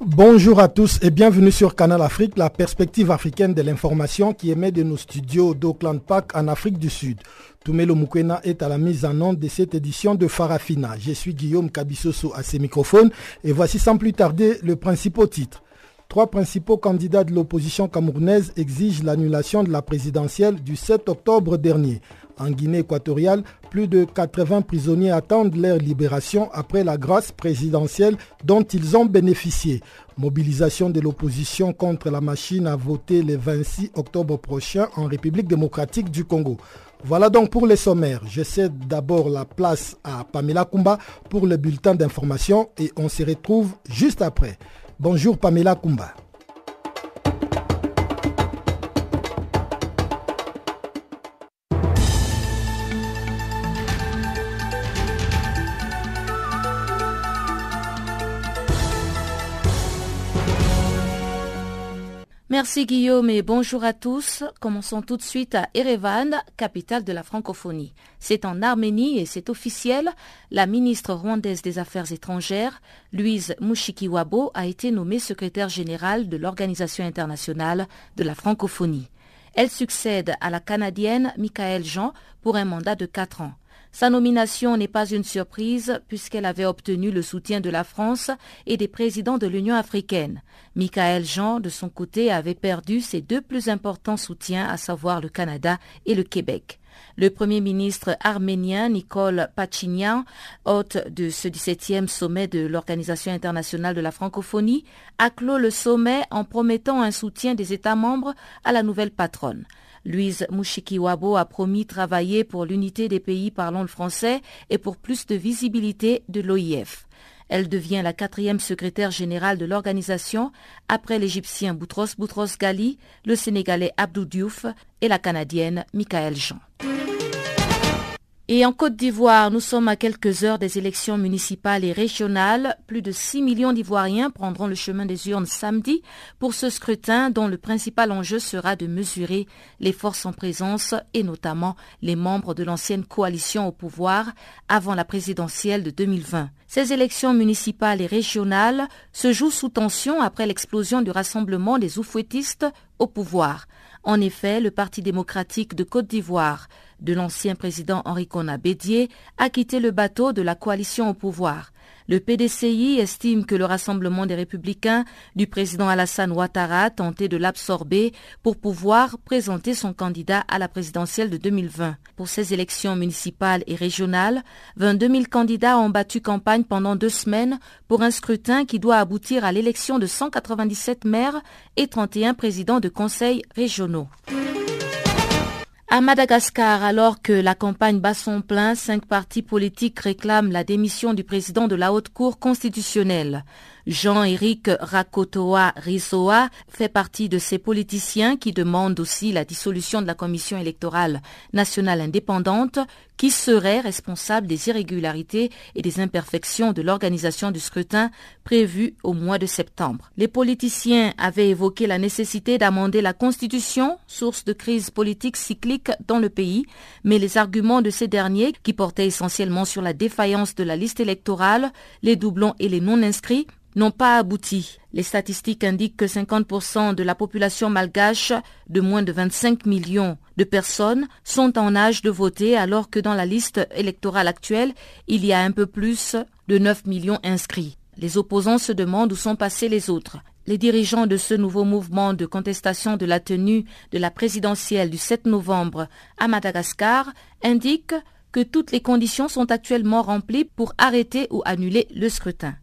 Bonjour à tous et bienvenue sur Canal Afrique, la perspective africaine de l'information qui émet de nos studios d'Auckland Park en Afrique du Sud. Tumelo Mukwena est à la mise en onde de cette édition de Farafina. Je suis Guillaume Cabissoso à ses microphones et voici sans plus tarder le principal titre. Trois principaux candidats de l'opposition camerounaise exigent l'annulation de la présidentielle du 7 octobre dernier. En Guinée équatoriale, plus de 80 prisonniers attendent leur libération après la grâce présidentielle dont ils ont bénéficié. Mobilisation de l'opposition contre la machine à voter le 26 octobre prochain en République démocratique du Congo. Voilà donc pour les sommaires. Je cède d'abord la place à Pamela Kumba pour le bulletin d'information et on se retrouve juste après. Bonjour Pamela Kumba. Merci Guillaume et bonjour à tous. Commençons tout de suite à Erevan, capitale de la francophonie. C'est en Arménie et c'est officiel. La ministre rwandaise des Affaires étrangères, Louise Mushikiwabo, a été nommée secrétaire générale de l'Organisation internationale de la francophonie. Elle succède à la Canadienne Michael Jean pour un mandat de quatre ans. Sa nomination n'est pas une surprise puisqu'elle avait obtenu le soutien de la France et des présidents de l'Union africaine. Michael Jean, de son côté, avait perdu ses deux plus importants soutiens, à savoir le Canada et le Québec. Le Premier ministre arménien Nicole Pachinian, hôte de ce 17e sommet de l'Organisation internationale de la francophonie, a clos le sommet en promettant un soutien des États membres à la nouvelle patronne. Louise Mushikiwabo a promis travailler pour l'unité des pays parlant le français et pour plus de visibilité de l'OIF. Elle devient la quatrième secrétaire générale de l'organisation après l'Égyptien Boutros Boutros Ghali, le Sénégalais Abdou Diouf et la Canadienne Michael Jean. Et en Côte d'Ivoire, nous sommes à quelques heures des élections municipales et régionales. Plus de 6 millions d'Ivoiriens prendront le chemin des urnes samedi pour ce scrutin dont le principal enjeu sera de mesurer les forces en présence et notamment les membres de l'ancienne coalition au pouvoir avant la présidentielle de 2020. Ces élections municipales et régionales se jouent sous tension après l'explosion du rassemblement des oufouettistes au pouvoir. En effet, le Parti démocratique de Côte d'Ivoire de l'ancien président Henri Kona Bédier a quitté le bateau de la coalition au pouvoir. Le PDCI estime que le Rassemblement des Républicains du président Alassane Ouattara tentait de l'absorber pour pouvoir présenter son candidat à la présidentielle de 2020. Pour ces élections municipales et régionales, 22 000 candidats ont battu campagne pendant deux semaines pour un scrutin qui doit aboutir à l'élection de 197 maires et 31 présidents de conseils régionaux. À Madagascar, alors que la campagne bat son plein, cinq partis politiques réclament la démission du président de la Haute Cour constitutionnelle. Jean-Éric Rakotoa Risoa fait partie de ces politiciens qui demandent aussi la dissolution de la Commission électorale nationale indépendante qui serait responsable des irrégularités et des imperfections de l'organisation du scrutin prévu au mois de septembre. Les politiciens avaient évoqué la nécessité d'amender la Constitution, source de crise politique cyclique dans le pays, mais les arguments de ces derniers, qui portaient essentiellement sur la défaillance de la liste électorale, les doublons et les non-inscrits, n'ont pas abouti. Les statistiques indiquent que 50% de la population malgache de moins de 25 millions de personnes sont en âge de voter alors que dans la liste électorale actuelle, il y a un peu plus de 9 millions inscrits. Les opposants se demandent où sont passés les autres. Les dirigeants de ce nouveau mouvement de contestation de la tenue de la présidentielle du 7 novembre à Madagascar indiquent que toutes les conditions sont actuellement remplies pour arrêter ou annuler le scrutin.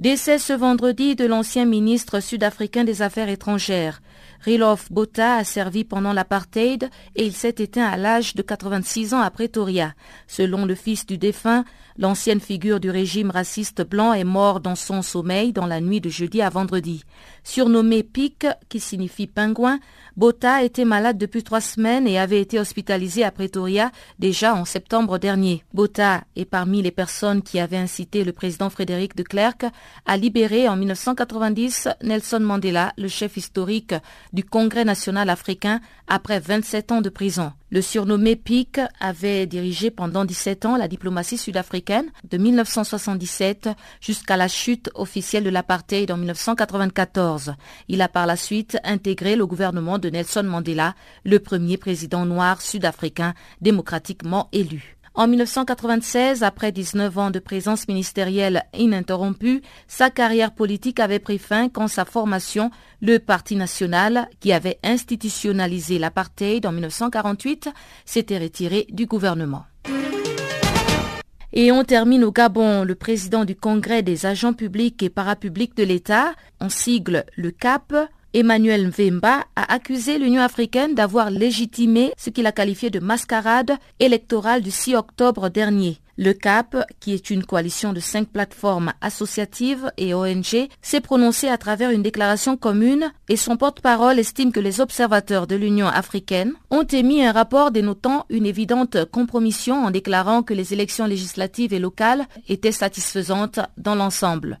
Décès ce vendredi de l'ancien ministre sud-africain des Affaires étrangères. Rilof Bota a servi pendant l'apartheid et il s'est éteint à l'âge de 86 ans à Pretoria. Selon le fils du défunt, L'ancienne figure du régime raciste blanc est mort dans son sommeil dans la nuit de jeudi à vendredi. Surnommé Pic, qui signifie pingouin, Bota était malade depuis trois semaines et avait été hospitalisé à Pretoria déjà en septembre dernier. Bota est parmi les personnes qui avaient incité le président Frédéric de Klerk à libérer en 1990 Nelson Mandela, le chef historique du Congrès national africain, après 27 ans de prison. Le surnommé Pic avait dirigé pendant 17 ans la diplomatie sud-africaine de 1977 jusqu'à la chute officielle de l'apartheid en 1994. Il a par la suite intégré le gouvernement de Nelson Mandela, le premier président noir sud-africain démocratiquement élu. En 1996, après 19 ans de présence ministérielle ininterrompue, sa carrière politique avait pris fin quand sa formation, le Parti national, qui avait institutionnalisé l'apartheid en 1948, s'était retiré du gouvernement. Et on termine au Gabon. Le président du Congrès des agents publics et parapublics de l'État, en sigle le CAP, Emmanuel Mvemba a accusé l'Union africaine d'avoir légitimé ce qu'il a qualifié de mascarade électorale du 6 octobre dernier. Le CAP, qui est une coalition de cinq plateformes associatives et ONG, s'est prononcé à travers une déclaration commune et son porte-parole estime que les observateurs de l'Union africaine ont émis un rapport dénotant une évidente compromission en déclarant que les élections législatives et locales étaient satisfaisantes dans l'ensemble.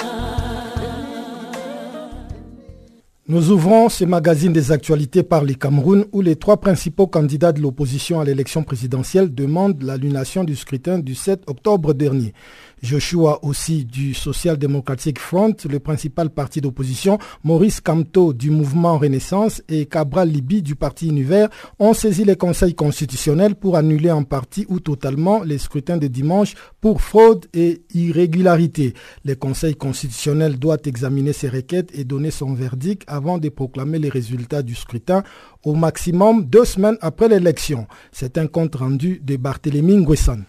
Nous ouvrons ce magazine des actualités par les Cameroun où les trois principaux candidats de l'opposition à l'élection présidentielle demandent l'annulation du scrutin du 7 octobre dernier. Joshua aussi du Social Democratic Front, le principal parti d'opposition, Maurice Kamto du mouvement Renaissance et Cabral Libi du parti Univers ont saisi les conseils constitutionnels pour annuler en partie ou totalement les scrutins de dimanche pour fraude et irrégularité. Le conseil constitutionnel doit examiner ces requêtes et donner son verdict avant de proclamer les résultats du scrutin au maximum deux semaines après l'élection. C'est un compte rendu de Barthélémy Nguessan.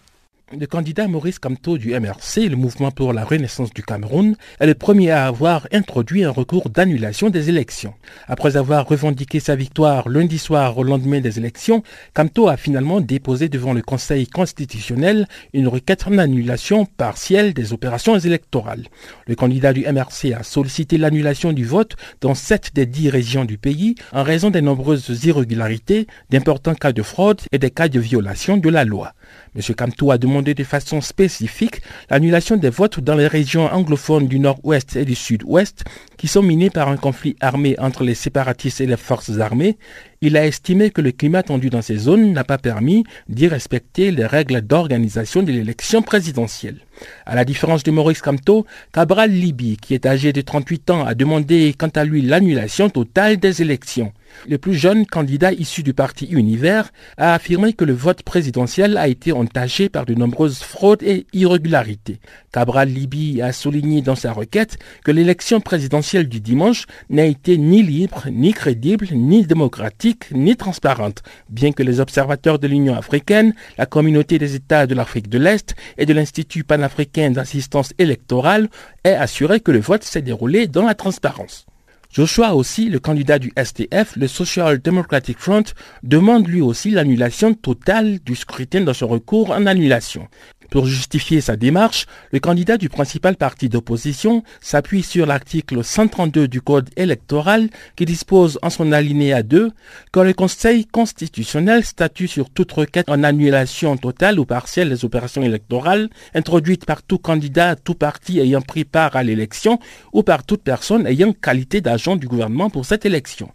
Le candidat Maurice Kamto du MRC, le mouvement pour la renaissance du Cameroun, est le premier à avoir introduit un recours d'annulation des élections. Après avoir revendiqué sa victoire lundi soir au lendemain des élections, Kamto a finalement déposé devant le Conseil constitutionnel une requête en annulation partielle des opérations électorales. Le candidat du MRC a sollicité l'annulation du vote dans sept des dix régions du pays en raison des nombreuses irrégularités, d'importants cas de fraude et des cas de violation de la loi. M. Kamto a demandé de façon spécifique l'annulation des votes dans les régions anglophones du nord-ouest et du sud-ouest qui sont minées par un conflit armé entre les séparatistes et les forces armées. Il a estimé que le climat tendu dans ces zones n'a pas permis d'y respecter les règles d'organisation de l'élection présidentielle. À la différence de Maurice Kamto, Cabral Libi, qui est âgé de 38 ans, a demandé quant à lui l'annulation totale des élections. Le plus jeune candidat issu du parti Univers a affirmé que le vote présidentiel a été entaché par de nombreuses fraudes et irrégularités. Cabral Libi a souligné dans sa requête que l'élection présidentielle du dimanche n'a été ni libre, ni crédible, ni démocratique, ni transparente, bien que les observateurs de l'Union africaine, la communauté des États de l'Afrique de l'Est et de l'Institut panafricain d'assistance électorale aient assuré que le vote s'est déroulé dans la transparence. Joshua aussi, le candidat du STF, le Social Democratic Front, demande lui aussi l'annulation totale du scrutin dans son recours en annulation. Pour justifier sa démarche, le candidat du principal parti d'opposition s'appuie sur l'article 132 du Code électoral qui dispose en son alinéa 2 que le Conseil constitutionnel statue sur toute requête en annulation totale ou partielle des opérations électorales introduites par tout candidat, tout parti ayant pris part à l'élection ou par toute personne ayant qualité d'agent du gouvernement pour cette élection.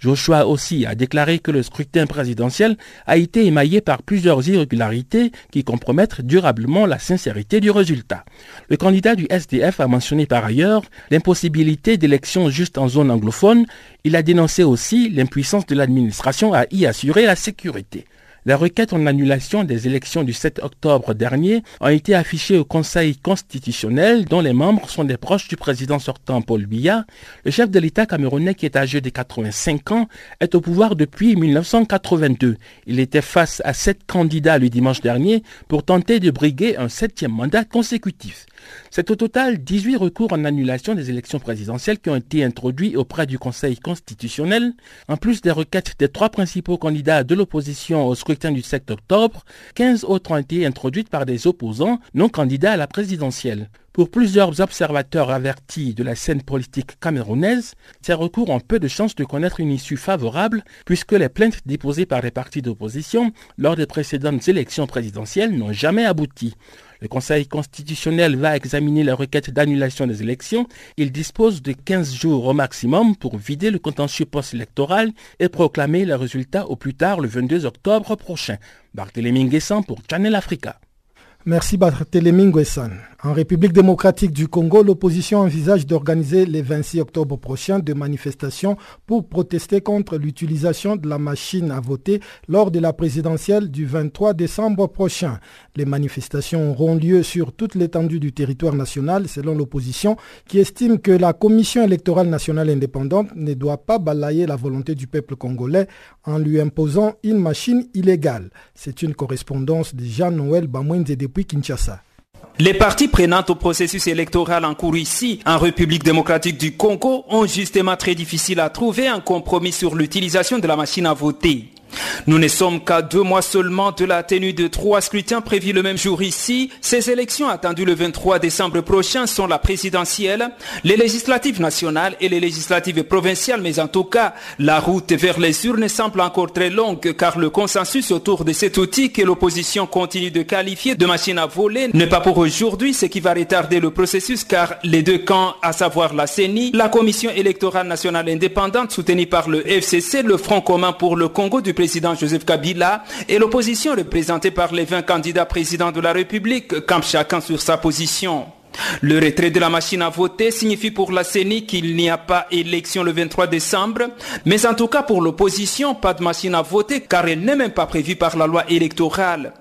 Joshua aussi a déclaré que le scrutin présidentiel a été émaillé par plusieurs irrégularités qui compromettent durablement la sincérité du résultat. Le candidat du SDF a mentionné par ailleurs l'impossibilité d'élections justes en zone anglophone. Il a dénoncé aussi l'impuissance de l'administration à y assurer la sécurité. Les requêtes en annulation des élections du 7 octobre dernier ont été affichées au Conseil constitutionnel dont les membres sont des proches du président sortant Paul Biya. Le chef de l'État camerounais qui est âgé de 85 ans est au pouvoir depuis 1982. Il était face à sept candidats le dimanche dernier pour tenter de briguer un septième mandat consécutif. C'est au total 18 recours en annulation des élections présidentielles qui ont été introduits auprès du Conseil constitutionnel, en plus des requêtes des trois principaux candidats de l'opposition au scrutin du 7 octobre, 15 autres ont été introduites par des opposants non candidats à la présidentielle. Pour plusieurs observateurs avertis de la scène politique camerounaise, ces recours ont peu de chances de connaître une issue favorable puisque les plaintes déposées par les partis d'opposition lors des précédentes élections présidentielles n'ont jamais abouti. Le Conseil constitutionnel va examiner la requête d'annulation des élections. Il dispose de 15 jours au maximum pour vider le contentieux post-électoral et proclamer le résultat au plus tard le 22 octobre prochain. Barthélémy Nguessan pour Channel Africa. Merci Barthélémy Nguessan. En République démocratique du Congo, l'opposition envisage d'organiser le 26 octobre prochain des manifestations pour protester contre l'utilisation de la machine à voter lors de la présidentielle du 23 décembre prochain. Les manifestations auront lieu sur toute l'étendue du territoire national selon l'opposition qui estime que la Commission électorale nationale indépendante ne doit pas balayer la volonté du peuple congolais en lui imposant une machine illégale. C'est une correspondance de Jean-Noël Bamouenze depuis Kinshasa. Les partis prenantes au processus électoral en cours ici, en République démocratique du Congo, ont justement très difficile à trouver un compromis sur l'utilisation de la machine à voter. Nous ne sommes qu'à deux mois seulement de la tenue de trois scrutins prévus le même jour ici. Ces élections attendues le 23 décembre prochain sont la présidentielle, les législatives nationales et les législatives provinciales, mais en tout cas, la route vers les urnes semble encore très longue car le consensus autour de cet outil que l'opposition continue de qualifier de machine à voler n'est pas pour aujourd'hui ce qui va retarder le processus car les deux camps, à savoir la CENI, la Commission électorale nationale indépendante soutenue par le FCC, le Front commun pour le Congo du président Joseph Kabila et l'opposition représentée par les 20 candidats présidents de la République campent chacun sur sa position. Le retrait de la machine à voter signifie pour la CENI qu'il n'y a pas élection le 23 décembre, mais en tout cas pour l'opposition, pas de machine à voter car elle n'est même pas prévue par la loi électorale.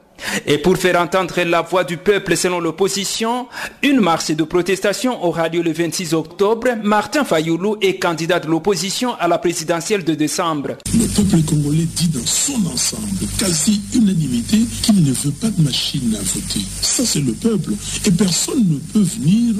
Et pour faire entendre la voix du peuple selon l'opposition, une marche de protestation aura lieu le 26 octobre. Martin Fayoulou est candidat de l'opposition à la présidentielle de décembre. Le peuple congolais dit dans son ensemble, quasi unanimité, qu'il ne veut pas de machine à voter. Ça, c'est le peuple. Et personne ne peut venir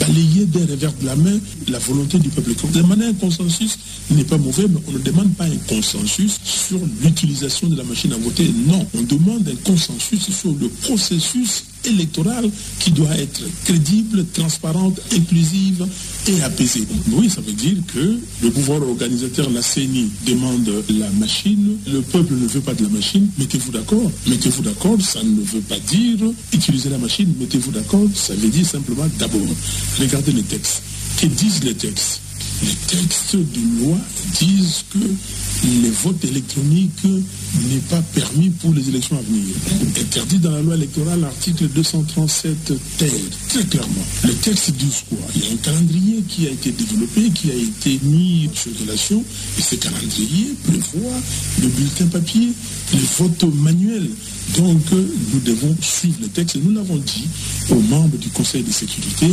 balayer d'un revers de la main la volonté du peuple congolais. Demander un consensus n'est pas mauvais, mais on ne demande pas un consensus sur l'utilisation de la machine à voter. Non, on demande un consensus sur le processus électoral qui doit être crédible, transparente, inclusive et apaisée. Oui, ça veut dire que le pouvoir organisateur, la CENI, demande la machine, le peuple ne veut pas de la machine, mettez-vous d'accord. Mettez-vous d'accord, ça ne veut pas dire utiliser la machine, mettez-vous d'accord, ça veut dire simplement d'abord, regardez les textes. Que disent les textes Les textes de loi disent que les votes électroniques n'est pas permis pour les élections à venir. Interdit dans la loi électorale, l'article 237 terre, très clairement. Le texte dit quoi? Il y a un calendrier qui a été développé, qui a été mis sur relation, et ce calendrier prévoit le bulletin papier, les votes manuels. Donc, nous devons suivre le texte. Et nous l'avons dit aux membres du Conseil de sécurité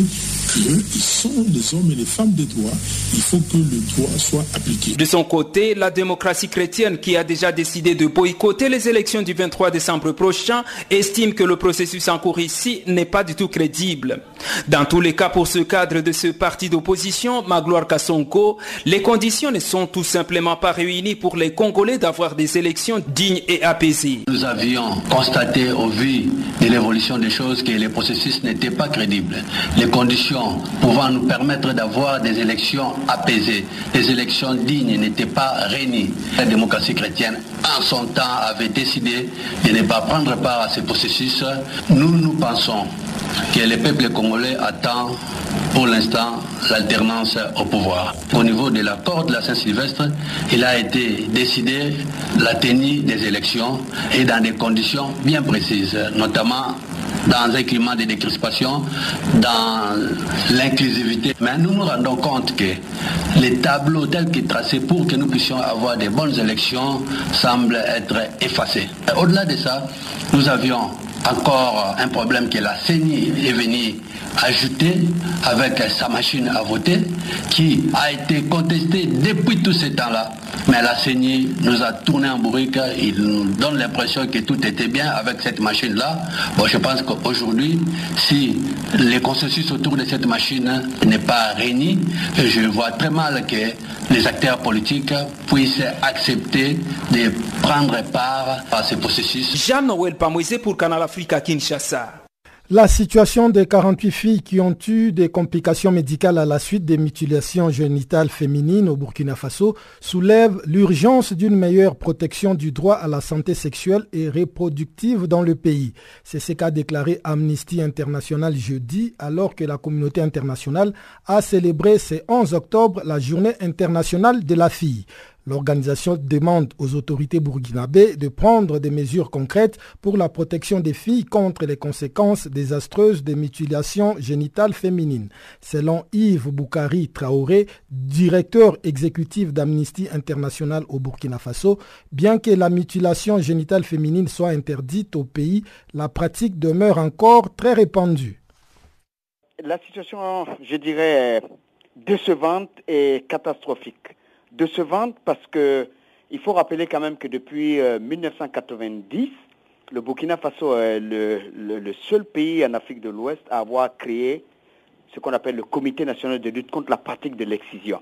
qu'ils sont les hommes et les femmes des droits. Il faut que le droit soit appliqué. De son côté, la démocratie chrétienne qui a déjà décidé de boycotter les élections du 23 décembre prochain estime que le processus en cours ici n'est pas du tout crédible. Dans tous les cas, pour ce cadre de ce parti d'opposition, Magloire Kassonko, les conditions ne sont tout simplement pas réunies pour les Congolais d'avoir des élections dignes et apaisées. Nous avions constaté au vu de l'évolution des choses que les processus n'étaient pas crédibles. Les conditions pouvant nous permettre d'avoir des élections apaisées, des élections dignes n'étaient pas réunies. La démocratie chrétienne, en son temps, avait décidé de ne pas prendre part à ces processus. Nous, nous pensons que le peuple congolais attend pour l'instant l'alternance au pouvoir. Au niveau de l'accord de la Saint-Sylvestre, il a été décidé la tenue des élections et dans des conditions bien précises, notamment dans un climat de décrispation, dans l'inclusivité. Mais nous nous rendons compte que les tableaux tels qu'ils tracés pour que nous puissions avoir des bonnes élections semblent être effacés. Au-delà de ça, nous avions encore un problème que la CENI est venue ajouter avec sa machine à voter qui a été contestée depuis tout ce temps-là. Mais la CENI nous a tourné en bourrique, il nous donne l'impression que tout était bien avec cette machine-là. Bon, je pense qu'aujourd'hui, si le consensus autour de cette machine n'est pas réuni, je vois très mal que les acteurs politiques puissent accepter de prendre part à ce processus. Jean-Noël Pamoisé pour Canal Africa Kinshasa. La situation des 48 filles qui ont eu des complications médicales à la suite des mutilations génitales féminines au Burkina Faso soulève l'urgence d'une meilleure protection du droit à la santé sexuelle et reproductive dans le pays. C'est ce qu'a déclaré Amnesty International jeudi alors que la communauté internationale a célébré ce 11 octobre la journée internationale de la fille. L'organisation demande aux autorités burkinabées de prendre des mesures concrètes pour la protection des filles contre les conséquences désastreuses des mutilations génitales féminines. Selon Yves Boukari Traoré, directeur exécutif d'Amnesty International au Burkina Faso, bien que la mutilation génitale féminine soit interdite au pays, la pratique demeure encore très répandue. La situation, je dirais, décevante et catastrophique décevante parce que il faut rappeler quand même que depuis 1990, le Burkina Faso est le, seul pays en Afrique de l'Ouest à avoir créé ce qu'on appelle le Comité national de lutte contre la pratique de l'excision.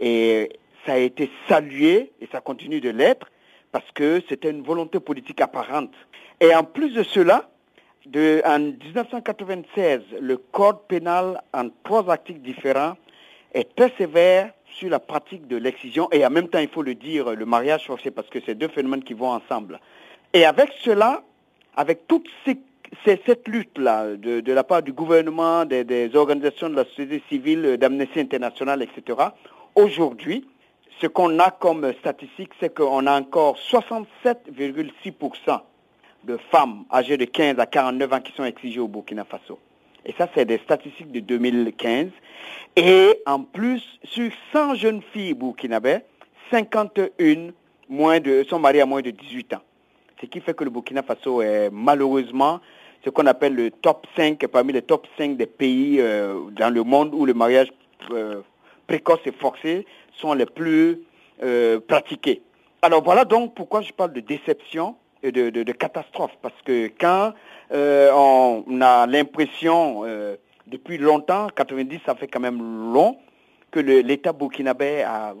Et ça a été salué, et ça continue de l'être, parce que c'était une volonté politique apparente. Et en plus de cela, en 1996, le Code pénal en trois articles différents est très sévère sur la pratique de l'excision et en même temps, il faut le dire, le mariage forcé, parce que c'est deux phénomènes qui vont ensemble. Et avec cela, avec toute cette lutte-là de, la part du gouvernement, des, organisations de la société civile, d'Amnesty International, etc., aujourd'hui, ce qu'on a comme statistique, c'est qu'on a encore 67,6% de femmes âgées de 15 à 49 ans qui sont exigées au Burkina Faso. Et ça, c'est des statistiques de 2015. Et en plus, sur 100 jeunes filles burkinabées, 51 moins de, sont mariées à moins de 18 ans. Ce qui fait que le Burkina Faso est malheureusement ce qu'on appelle le top 5, parmi les top 5 des pays euh, dans le monde où le mariage euh, précoce et forcé sont les plus euh, pratiqués. Alors voilà donc pourquoi je parle de déception et de, de catastrophe. Parce que quand on a l'impression depuis longtemps, 90, ça fait quand même long, que l'État burkinabé a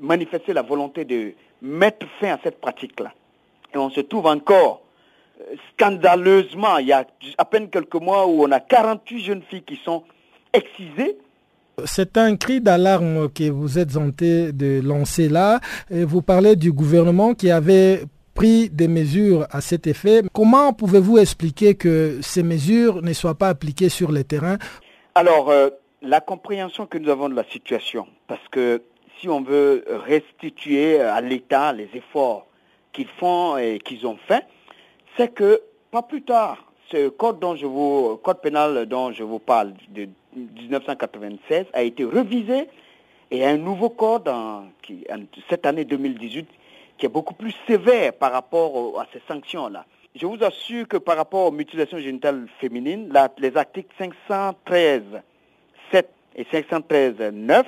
manifesté la volonté de mettre fin à cette pratique-là. Et on se trouve encore euh, scandaleusement, il y a à peine quelques mois où on a 48 jeunes filles qui sont excisées c'est un cri d'alarme que vous êtes tenté de lancer là. vous parlez du gouvernement qui avait pris des mesures à cet effet. Comment pouvez-vous expliquer que ces mesures ne soient pas appliquées sur le terrain Alors, euh, la compréhension que nous avons de la situation, parce que si on veut restituer à l'État les efforts qu'ils font et qu'ils ont fait, c'est que pas plus tard, ce code dont je vous, code pénal dont je vous parle de 1996 a été revisé et un nouveau code en cette année 2018 qui est beaucoup plus sévère par rapport à ces sanctions-là. Je vous assure que par rapport aux mutilations génitales féminines, les articles 513 7 et 513 9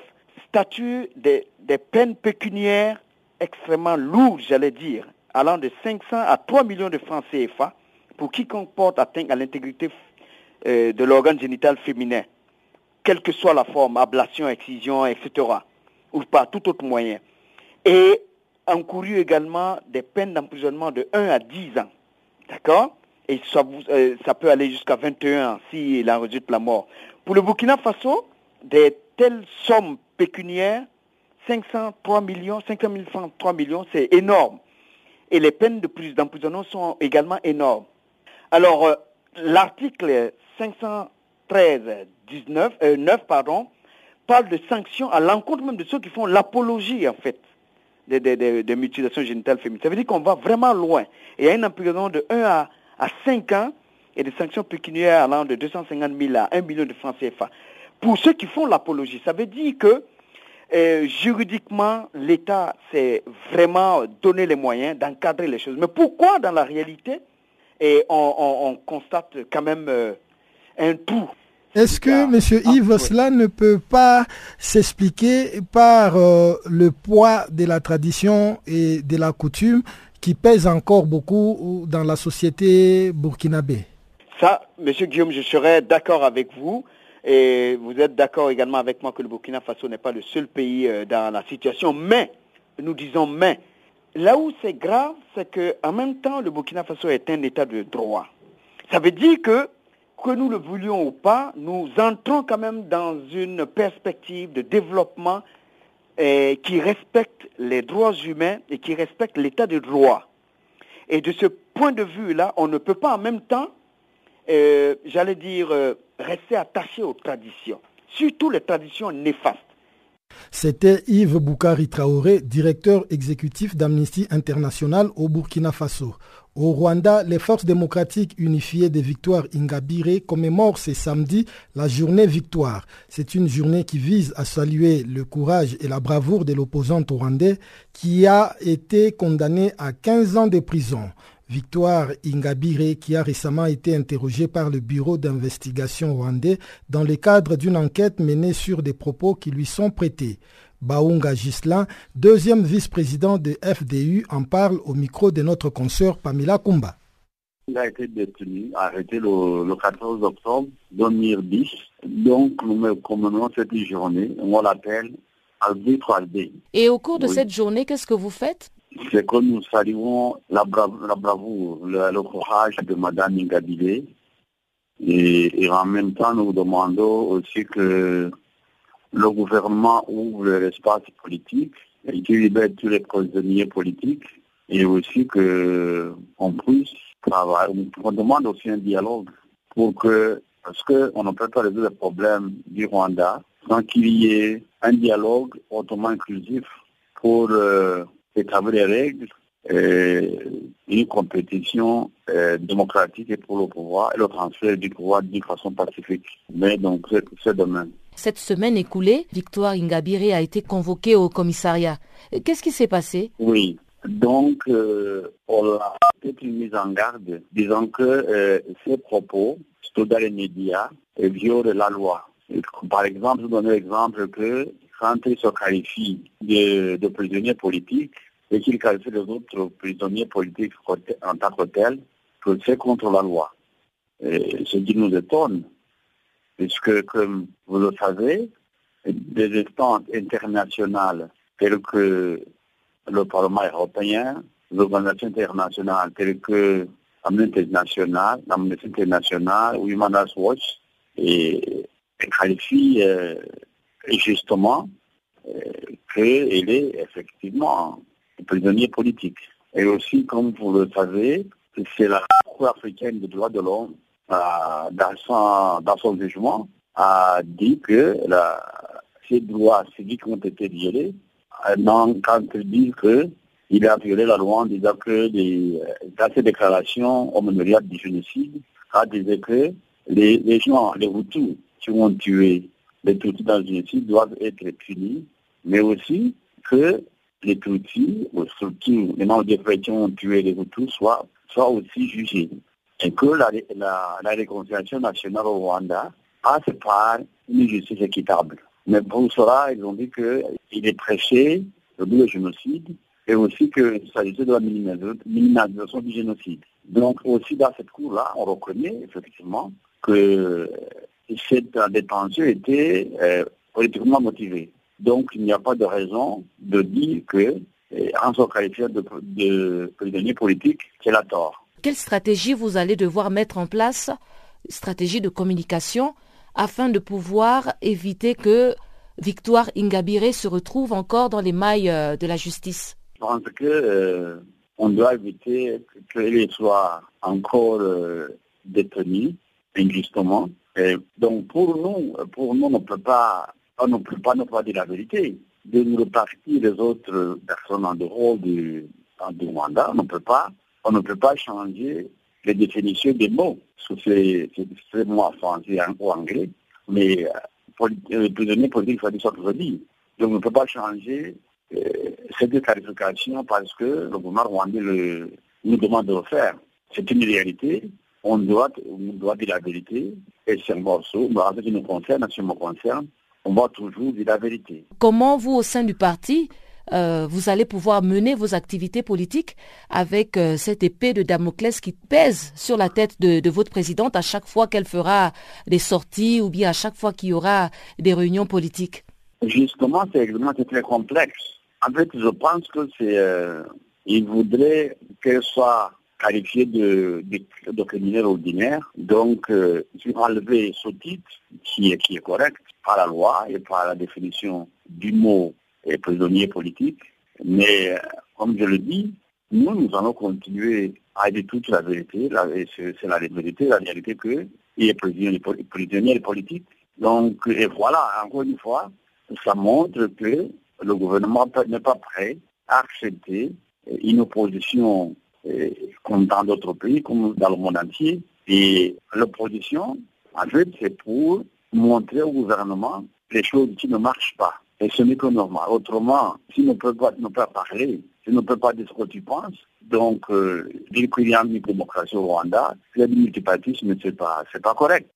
statuent des, peines pécuniaires extrêmement lourdes, j'allais dire, allant de 500 à 3 millions de francs CFA pour quiconque porte atteinte à l'intégrité euh, de l'organe génital féminin, quelle que soit la forme, ablation, excision, etc., ou par tout autre moyen. Et encouru également des peines d'emprisonnement de 1 à 10 ans. D'accord? Et ça, euh, peut aller jusqu'à 21 s'il en résulte la mort. Pour le Burkina Faso, des telles sommes pécuniaires, 503 millions, 500 000 francs, 3 millions, c'est énorme. Et les peines d'emprisonnement sont également énormes. Alors, euh, l'article 513 19, 9 pardon, parle de sanctions à l'encontre même de ceux qui font l'apologie, en fait, des, mutilations génitales féminines. Ça veut dire qu'on va vraiment loin. Et il y a un emprisonnement de 1 à, à 5 ans et des sanctions pécuniaires allant de 250 000 à 1 million de francs CFA. Pour ceux qui font l'apologie, ça veut dire que euh, juridiquement, l'État s'est vraiment donné les moyens d'encadrer les choses. Mais pourquoi, dans la réalité, et on, constate quand même euh, un tout est-ce que, Monsieur ah, Yves, cela ne peut pas s'expliquer par euh, le poids de la tradition et de la coutume qui pèse encore beaucoup dans la société burkinabé? Ça, Monsieur Guillaume, je serais d'accord avec vous. Et vous êtes d'accord également avec moi que le Burkina Faso n'est pas le seul pays euh, dans la situation. Mais, nous disons mais, là où c'est grave, c'est qu'en même temps, le Burkina Faso est un État de droit. Ça veut dire que que nous le voulions ou pas, nous entrons quand même dans une perspective de développement eh, qui respecte les droits humains et qui respecte l'état de droit. Et de ce point de vue-là, on ne peut pas en même temps, eh, j'allais dire, euh, rester attaché aux traditions, surtout les traditions néfastes. C'était Yves Boukari Traoré, directeur exécutif d'Amnesty International au Burkina Faso. Au Rwanda, les forces démocratiques unifiées de Victoire Ingabire commémorent ce samedi la journée Victoire. C'est une journée qui vise à saluer le courage et la bravoure de l'opposant rwandais qui a été condamné à 15 ans de prison. Victoire Ingabire, qui a récemment été interrogée par le bureau d'investigation rwandais dans le cadre d'une enquête menée sur des propos qui lui sont prêtés. Baunga Gislain, deuxième vice-président de FDU, en parle au micro de notre consoeur Pamela Kumba. Il a été détenu, arrêté le, 14 octobre 2010. Donc, nous commémorons cette journée. On l'appelle Albi 3D. Et au cours de cette journée, qu'est-ce que vous faites? C'est que nous saluons la, bravoure, le, courage de Madame Ingabile. Et, et en même temps, nous demandons aussi que le gouvernement ouvre l'espace politique et libère tous les prisonniers politiques et aussi qu'on puisse travailler. On demande aussi un dialogue pour que, parce qu'on ne peut pas résoudre les problèmes du Rwanda sans qu'il y ait un dialogue hautement inclusif pour euh, établir les règles et une compétition euh, démocratique pour le pouvoir et le transfert du pouvoir d'une façon pacifique. Mais donc, c'est demain. Cette semaine écoulée, Victoire Ingabire a été convoquée au commissariat. Qu'est-ce qui s'est passé? Oui, donc euh, on a une mise en garde disant que euh, ces propos, surtout dans les médias, violent la loi. par exemple, je donne l'exemple que quand il se qualifie de, prisonnier politique et qu'il qualifie les autres prisonniers politiques en tant que tels, que c'est contre la loi. ce qui nous étonne, puisque, comme vous le savez, des instances internationales telles que le Parlement européen, l'organisation internationale telles que l'Amnesty International, l'Amnesty International Human Rights Watch, et, qualifient euh, justement euh, qu'il est effectivement prisonnier politique. Et aussi, comme vous le savez, c'est la Cour africaine des droits de l'homme dans, son, dans son jugement, a dit que la, ces droits civiques ont été violés quand il dit qu'il a violé la loi en disant que dans ses déclarations au mémorial du génocide, a dit que les, les gens, les Hutus qui ont tué les Tutsis dans le génocide doivent être punis, mais aussi que les Tutsis, ou surtout les membres des qui ont tué les Hutus, soient, soient aussi jugés et que la, la, réconciliation nationale au Rwanda passe par une justice équitable. Mais pour cela, ils ont dit qu'il est prêché le but du génocide et aussi que s'agissait de la minimalisation du génocide. Donc aussi dans cette cour-là, on reconnaît effectivement que cette détention était euh, politiquement motivée. Donc il n'y a pas de raison de dire que, euh, en se qualifiant de, de prisonnier politique, c'est la tort. Quelle stratégie vous allez devoir mettre en place, stratégie de communication, afin de pouvoir éviter que Victoire Ingabire se retrouve encore dans les mailles euh, de la justice? Je pense que euh, doit éviter qu'il soit encore euh, détenu injustement. Et donc pour nous, pour nous, on ne peut pas, on ne peut pas dire la vérité. De nous repartir les autres personnes en dehors du, du mandat, on ne peut pas, on ne peut pas changer les définitions des mots. C'est moi français ou anglais, mais le prisonnier politique, dire ce que je dis. Donc on ne peut pas changer euh, cette qualification parce que le gouvernement rwandais le, nous demande de le faire. C'est une réalité. On doit, on doit dire la vérité. Et c'est un morceau. Mais en ce qui nous concerne, en ce qui me concerne, on va toujours dire la vérité. Comment vous, au sein du parti, euh, vous allez pouvoir mener vos activités politiques avec euh, cette épée de Damoclès qui pèse sur la tête de, votre présidente à chaque fois qu'elle fera des sorties ou bien à chaque fois qu'il y aura des réunions politiques Justement, c'est très complexe. En fait, je pense que c'est, euh, il voudrait qu'elle soit qualifiée de, de, de criminel ordinaire. Donc, euh, enlever ce titre qui est, qui est correct par la loi et par la définition du mot et prisonnier politique. Mais, comme je le dis, nous, nous allons continuer à dire toute la vérité. C'est la vérité, la réalité que il est prisonnier, prisonnier politique. Donc, et voilà, encore une fois, ça montre que le gouvernement n'est pas prêt à accepter une opposition comme dans d'autres pays, comme dans le monde entier. Et l'opposition, en fait, c'est pour montrer au gouvernement les choses qui ne marchent pas. Et ce n'est que normal. Autrement, si ne peut pas, ne peut pas parler, on ne peut pas dire ce que tu penses, donc euh, qu'il y a une démocratie au Rwanda, il y a du multipartisme, ce n'est pas, pas correct.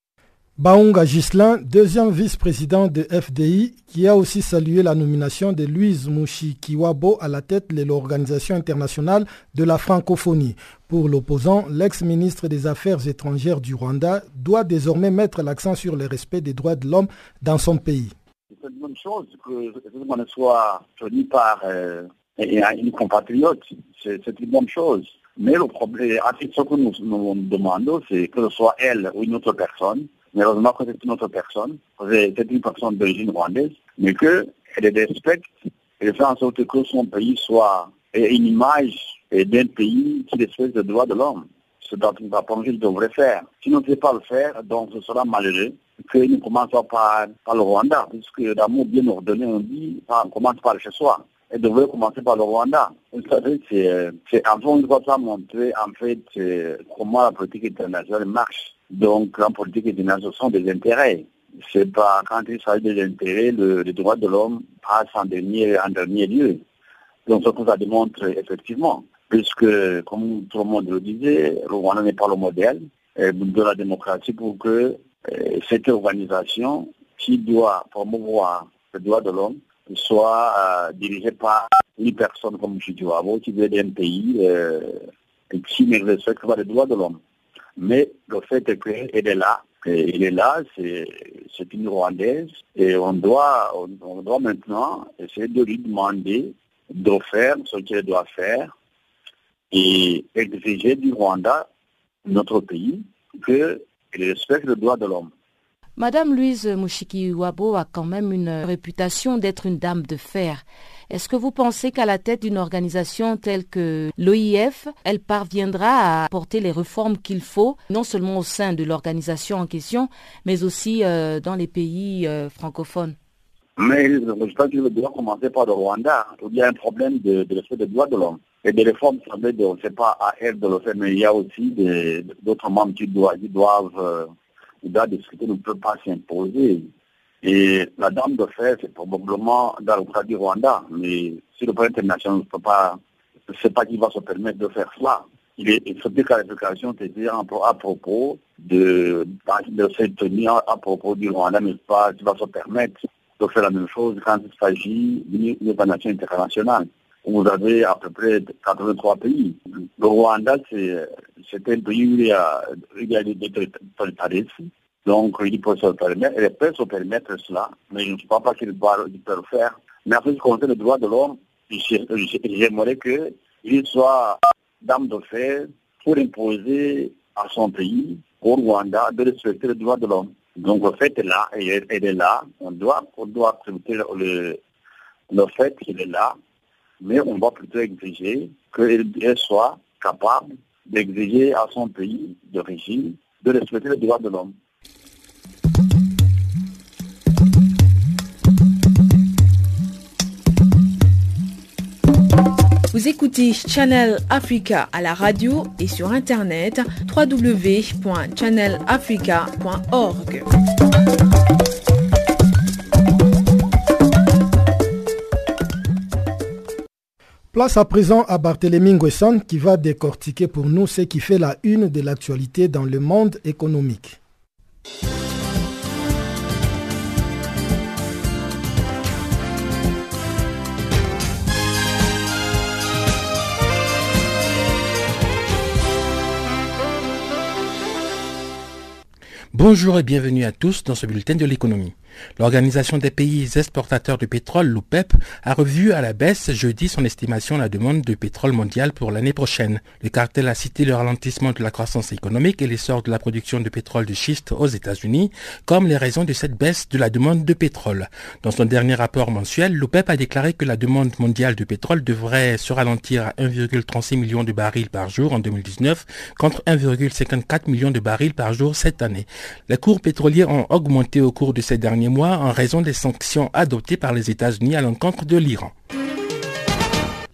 Baunga Gislin, deuxième vice-président de FDI, qui a aussi salué la nomination de Louise Mouchi-Kiwabo à la tête de l'Organisation internationale de la francophonie. Pour l'opposant, l'ex-ministre des Affaires étrangères du Rwanda doit désormais mettre l'accent sur le respect des droits de l'homme dans son pays. C'est une bonne chose que ce soit tenu par euh, une compatriote. C'est une bonne chose. Mais le problème, ce que nous, nous demandons, c'est que ce soit elle ou une autre personne Malheureusement que c'est une autre personne, c'est une personne d'origine rwandaise, mais qu'elle respecte et fait en sorte que son pays soit une image d'un pays qui respecte les droits de l'homme. Ce dont une qu'il devrait faire. Si on ne sait pas le faire, donc ce sera malheureux que nous commençons par, par le Rwanda, puisque d'amour bien ordonné, on dit, on commence par chez soi. Elle devrait commencer par le Rwanda. C'est avant une fois ça montrer en fait comment la politique internationale marche. Donc, en politique internationale, sont des intérêts. C'est pas quand il s'agit des intérêts, le, les droits de l'homme passe en dernier, en dernier lieu. Donc, ce que ça démontre effectivement, puisque, comme tout le monde le disait, le Rwanda n'est pas le modèle de la démocratie pour que cette organisation qui doit promouvoir les droits de l'homme soit euh, dirigée par une personne comme Chidiwabo qui vient d'un pays euh, qui ne respecte pas les droits de l'homme. Mais le fait est qu'elle est là. Elle est là, c'est une Rwandaise. Et on doit, on, doit maintenant essayer de lui demander de faire ce qu'elle doit faire et exiger du Rwanda, notre pays, qu'elle respecte le droit de l'homme. Madame Louise Mouchiki-Wabo a quand même une réputation d'être une dame de fer. Est-ce que vous pensez qu'à la tête d'une organisation telle que l'OIF, elle parviendra à apporter les réformes qu'il faut, non seulement au sein de l'organisation en question, mais aussi euh, dans les pays euh, francophones? Mais je pense qu'il doit commencer par le Rwanda. Il y a un problème de, de respect des droits de l'homme. Et des réformes, ça veut dire, c'est pas à elle de le faire, mais il y a aussi d'autres membres qui doivent, qui doivent, euh, discuter, ne peut pas s'imposer. Et la dame de fer, c'est probablement dans le cas du Rwanda. Mais si le plan international ne peut pas, ne sais pas qui va se permettre de faire cela. Il, faut dire clarification, c'est-à-dire à propos de, de cette tenue à propos du Rwanda, mais pas qui va se permettre de faire la même chose quand il s'agit d'une organisation internationale. Vous avez à peu près 83 pays. Le Rwanda, c'est un pays où il y a, il des totalitarismes donc, il peut se permettre, il peut se permettre cela, mais je ne sais pas qu'il peut le faire. Mais en ce qui concerne le droit de l'homme, j'aimerais qu'il soit dame de fer, pour imposer à son pays, au Rwanda, de respecter les droits de l'homme. Donc, le fait est là, elle, est là. On doit, on doit accepter le, le fait qu'il est là, mais on va plutôt exiger qu'elle soit capable d'exiger à son pays d'origine de respecter les droits de l'homme. Vous écoutez Channel Africa à la radio et sur internet www.channelafrica.org. Place à présent à Barthélémy Nguesson qui va décortiquer pour nous ce qui fait la une de l'actualité dans le monde économique. Bonjour et bienvenue à tous dans ce bulletin de l'économie. L'Organisation des pays exportateurs de pétrole, l'OPEP, a revu à la baisse jeudi son estimation de la demande de pétrole mondial pour l'année prochaine. Le cartel a cité le ralentissement de la croissance économique et l'essor de la production de pétrole de schiste aux États-Unis comme les raisons de cette baisse de la demande de pétrole. Dans son dernier rapport mensuel, l'OPEP a déclaré que la demande mondiale de pétrole devrait se ralentir à 1,36 million de barils par jour en 2019 contre 1,54 million de barils par jour cette année. Les cours pétroliers ont augmenté au cours de ces derniers en raison des sanctions adoptées par les États-Unis à l'encontre de l'Iran.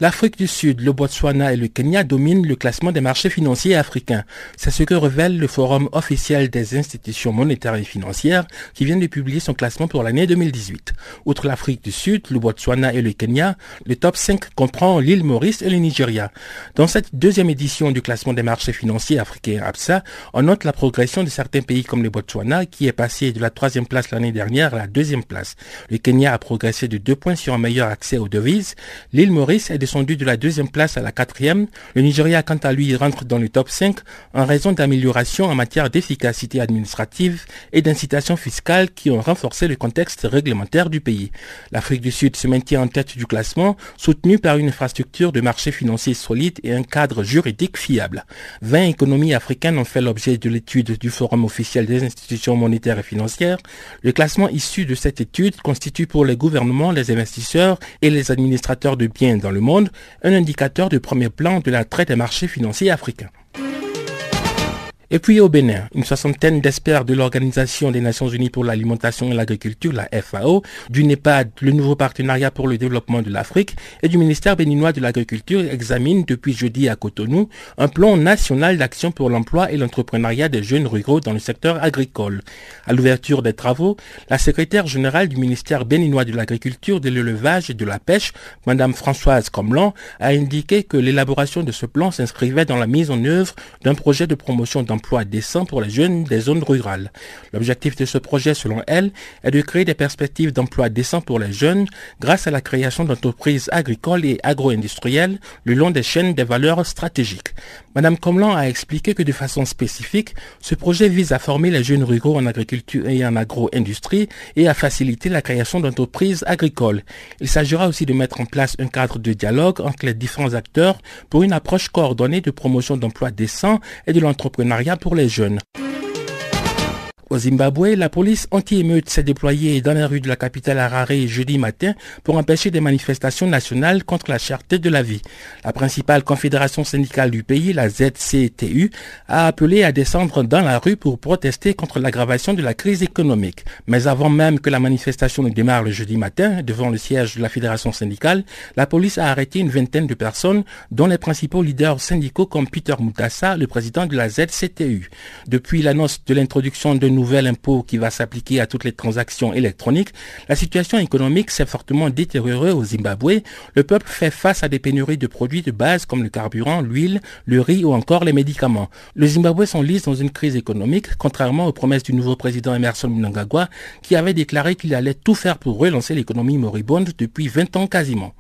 L'Afrique du Sud, le Botswana et le Kenya dominent le classement des marchés financiers africains. C'est ce que révèle le Forum officiel des institutions monétaires et financières qui vient de publier son classement pour l'année 2018. Outre l'Afrique du Sud, le Botswana et le Kenya, le top 5 comprend l'île Maurice et le Nigeria. Dans cette deuxième édition du classement des marchés financiers africains APSA, on note la progression de certains pays comme le Botswana qui est passé de la troisième place l'année dernière à la deuxième place. Le Kenya a progressé de deux points sur un meilleur accès aux devises. L'île Maurice est de descendu de la deuxième place à la quatrième. Le Nigeria, quant à lui, rentre dans le top 5 en raison d'améliorations en matière d'efficacité administrative et d'incitation fiscale qui ont renforcé le contexte réglementaire du pays. L'Afrique du Sud se maintient en tête du classement, soutenue par une infrastructure de marché financier solide et un cadre juridique fiable. 20 économies africaines ont fait l'objet de l'étude du Forum officiel des institutions monétaires et financières. Le classement issu de cette étude constitue pour les gouvernements, les investisseurs et les administrateurs de biens dans le monde un indicateur de premier plan de la traite des marchés financiers africains. Et puis au Bénin, une soixantaine d'experts de l'Organisation des Nations Unies pour l'alimentation et l'agriculture, la FAO, du NEPAD, le nouveau partenariat pour le développement de l'Afrique, et du ministère béninois de l'Agriculture examinent depuis jeudi à Cotonou un plan national d'action pour l'emploi et l'entrepreneuriat des jeunes ruraux dans le secteur agricole. À l'ouverture des travaux, la secrétaire générale du ministère béninois de l'Agriculture, de l'élevage et de la pêche, Madame Françoise Comlan, a indiqué que l'élaboration de ce plan s'inscrivait dans la mise en œuvre d'un projet de promotion d'emploi emploi décent pour les jeunes des zones rurales. L'objectif de ce projet, selon elle, est de créer des perspectives d'emploi décent pour les jeunes grâce à la création d'entreprises agricoles et agro-industrielles le long des chaînes des valeurs stratégiques. Madame Comlan a expliqué que de façon spécifique, ce projet vise à former les jeunes ruraux en agriculture et en agro-industrie et à faciliter la création d'entreprises agricoles. Il s'agira aussi de mettre en place un cadre de dialogue entre les différents acteurs pour une approche coordonnée de promotion d'emplois décents et de l'entrepreneuriat pour les jeunes. Au Zimbabwe, la police anti-émeute s'est déployée dans les rues de la capitale Harare jeudi matin pour empêcher des manifestations nationales contre la cherté de la vie. La principale confédération syndicale du pays, la ZCTU, a appelé à descendre dans la rue pour protester contre l'aggravation de la crise économique. Mais avant même que la manifestation ne démarre le jeudi matin, devant le siège de la fédération syndicale, la police a arrêté une vingtaine de personnes, dont les principaux leaders syndicaux comme Peter Mutassa, le président de la ZCTU. Depuis l'annonce de l'introduction de nouvel impôt qui va s'appliquer à toutes les transactions électroniques, la situation économique s'est fortement détériorée au Zimbabwe. Le peuple fait face à des pénuries de produits de base comme le carburant, l'huile, le riz ou encore les médicaments. Le Zimbabwe s'enlise dans une crise économique, contrairement aux promesses du nouveau président Emerson Mnangagwa, qui avait déclaré qu'il allait tout faire pour relancer l'économie moribonde depuis 20 ans quasiment.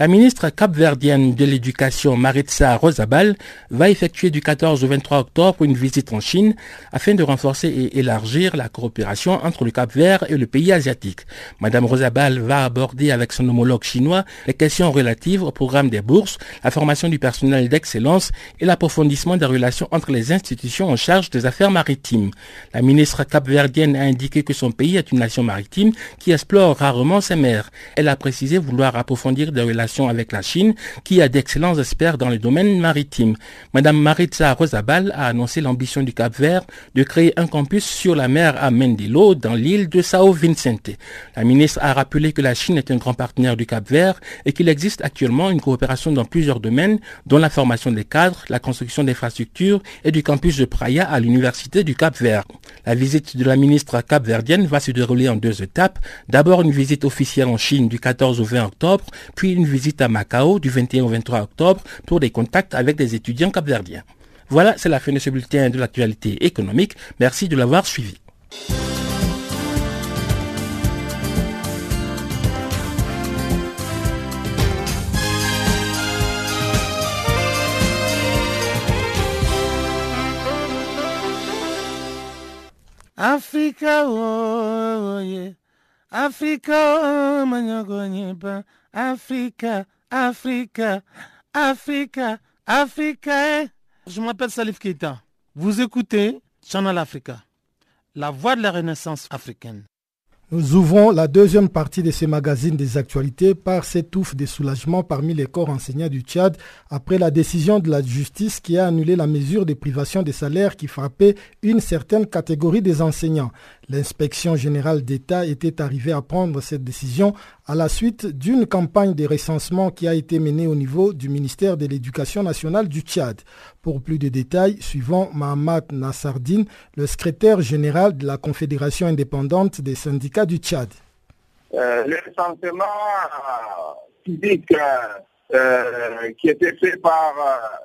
La ministre capverdienne de l'Éducation, Maritza Rosabal, va effectuer du 14 au 23 octobre une visite en Chine afin de renforcer et élargir la coopération entre le Cap-Vert et le pays asiatique. Madame Rosabal va aborder avec son homologue chinois les questions relatives au programme des bourses, la formation du personnel d'excellence et l'approfondissement des relations entre les institutions en charge des affaires maritimes. La ministre capverdienne a indiqué que son pays est une nation maritime qui explore rarement ses mers. Elle a précisé vouloir approfondir des relations avec la Chine, qui a d'excellents experts dans le domaine maritime. Madame Maritza Rosabal a annoncé l'ambition du Cap Vert de créer un campus sur la mer à Mendelo, dans l'île de Sao Vicente. La ministre a rappelé que la Chine est un grand partenaire du Cap Vert et qu'il existe actuellement une coopération dans plusieurs domaines, dont la formation des cadres, la construction d'infrastructures et du campus de Praia à l'université du Cap Vert. La visite de la ministre capverdienne va se dérouler en deux étapes. D'abord une visite officielle en Chine du 14 au 20 octobre, puis une visite à Macao du 21 au 23 octobre pour des contacts avec des étudiants capverdiens. Voilà, c'est la fin de ce bulletin de l'actualité économique. Merci de l'avoir suivi. Africa, oh, yeah. Africa, oh, Africa, Africa, Africa, Africa. Je m'appelle Salif Keita. Vous écoutez Channel Africa, la voix de la renaissance africaine. Nous ouvrons la deuxième partie de ce magazine des actualités par cette ouf de soulagement parmi les corps enseignants du Tchad après la décision de la justice qui a annulé la mesure de privation des salaires qui frappait une certaine catégorie des enseignants. L'inspection générale d'État était arrivée à prendre cette décision à la suite d'une campagne de recensement qui a été menée au niveau du ministère de l'Éducation nationale du Tchad. Pour plus de détails, suivant Mahamat Nassardine, le secrétaire général de la Confédération indépendante des syndicats du Tchad. Euh, le recensement euh, physique euh, qui était fait par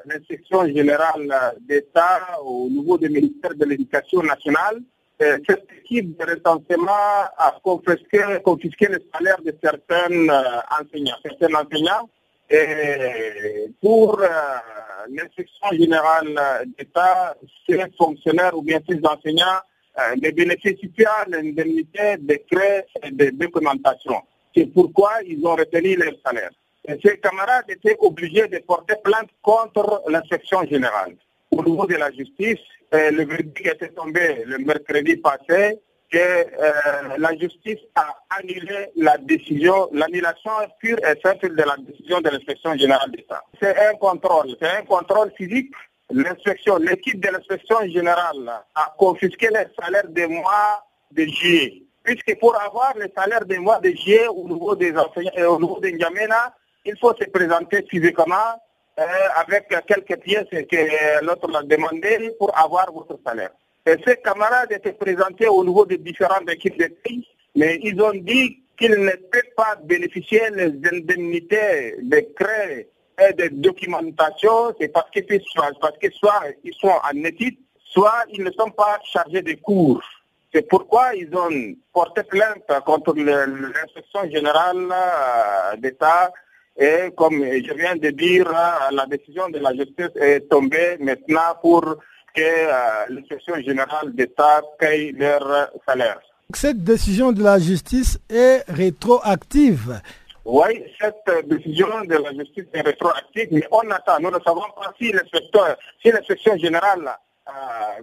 l'inspection générale d'État au niveau du ministère de l'Éducation nationale cette équipe de recensement a confisqué, confisqué le salaire de certains euh, enseignants. Enseignants, et pour euh, l'inspection générale d'État, ces fonctionnaires ou bien ces enseignants ne bénéficient pas l'indemnité de créer et de documentation. C'est pourquoi ils ont retenu leur salaire. Ces camarades étaient obligés de porter plainte contre l'inspection générale. Au niveau de la justice, euh, le verdict était tombé le mercredi passé que euh, la justice a annulé la décision, l'annulation pure et simple de la décision de l'inspection générale d'État. C'est un contrôle, c'est un contrôle physique. L'inspection, l'équipe de l'inspection générale a confisqué les salaires des mois de juillet. Puisque pour avoir les salaires des mois de juillet au niveau des enseignants, euh, au niveau des il faut se présenter physiquement euh, avec quelques pièces que l'autre a demandé pour avoir votre salaire. Et ces camarades étaient présentés au niveau des différentes équipes de pays, mais ils ont dit qu'ils ne peuvent pas bénéficier des indemnités de créer et de documentation, c'est parce parce que soit ils sont en études, soit ils ne sont pas chargés de cours. C'est pourquoi ils ont porté plainte contre l'inspection générale euh, d'État et comme je viens de dire, la décision de la justice est tombée maintenant pour que euh, l'inspection générale d'État paye leur salaire. Cette décision de la justice est rétroactive. Oui, cette décision de la justice est rétroactive, mais on attend. Nous ne savons pas si l'inspecteur, si l'inspection générale euh,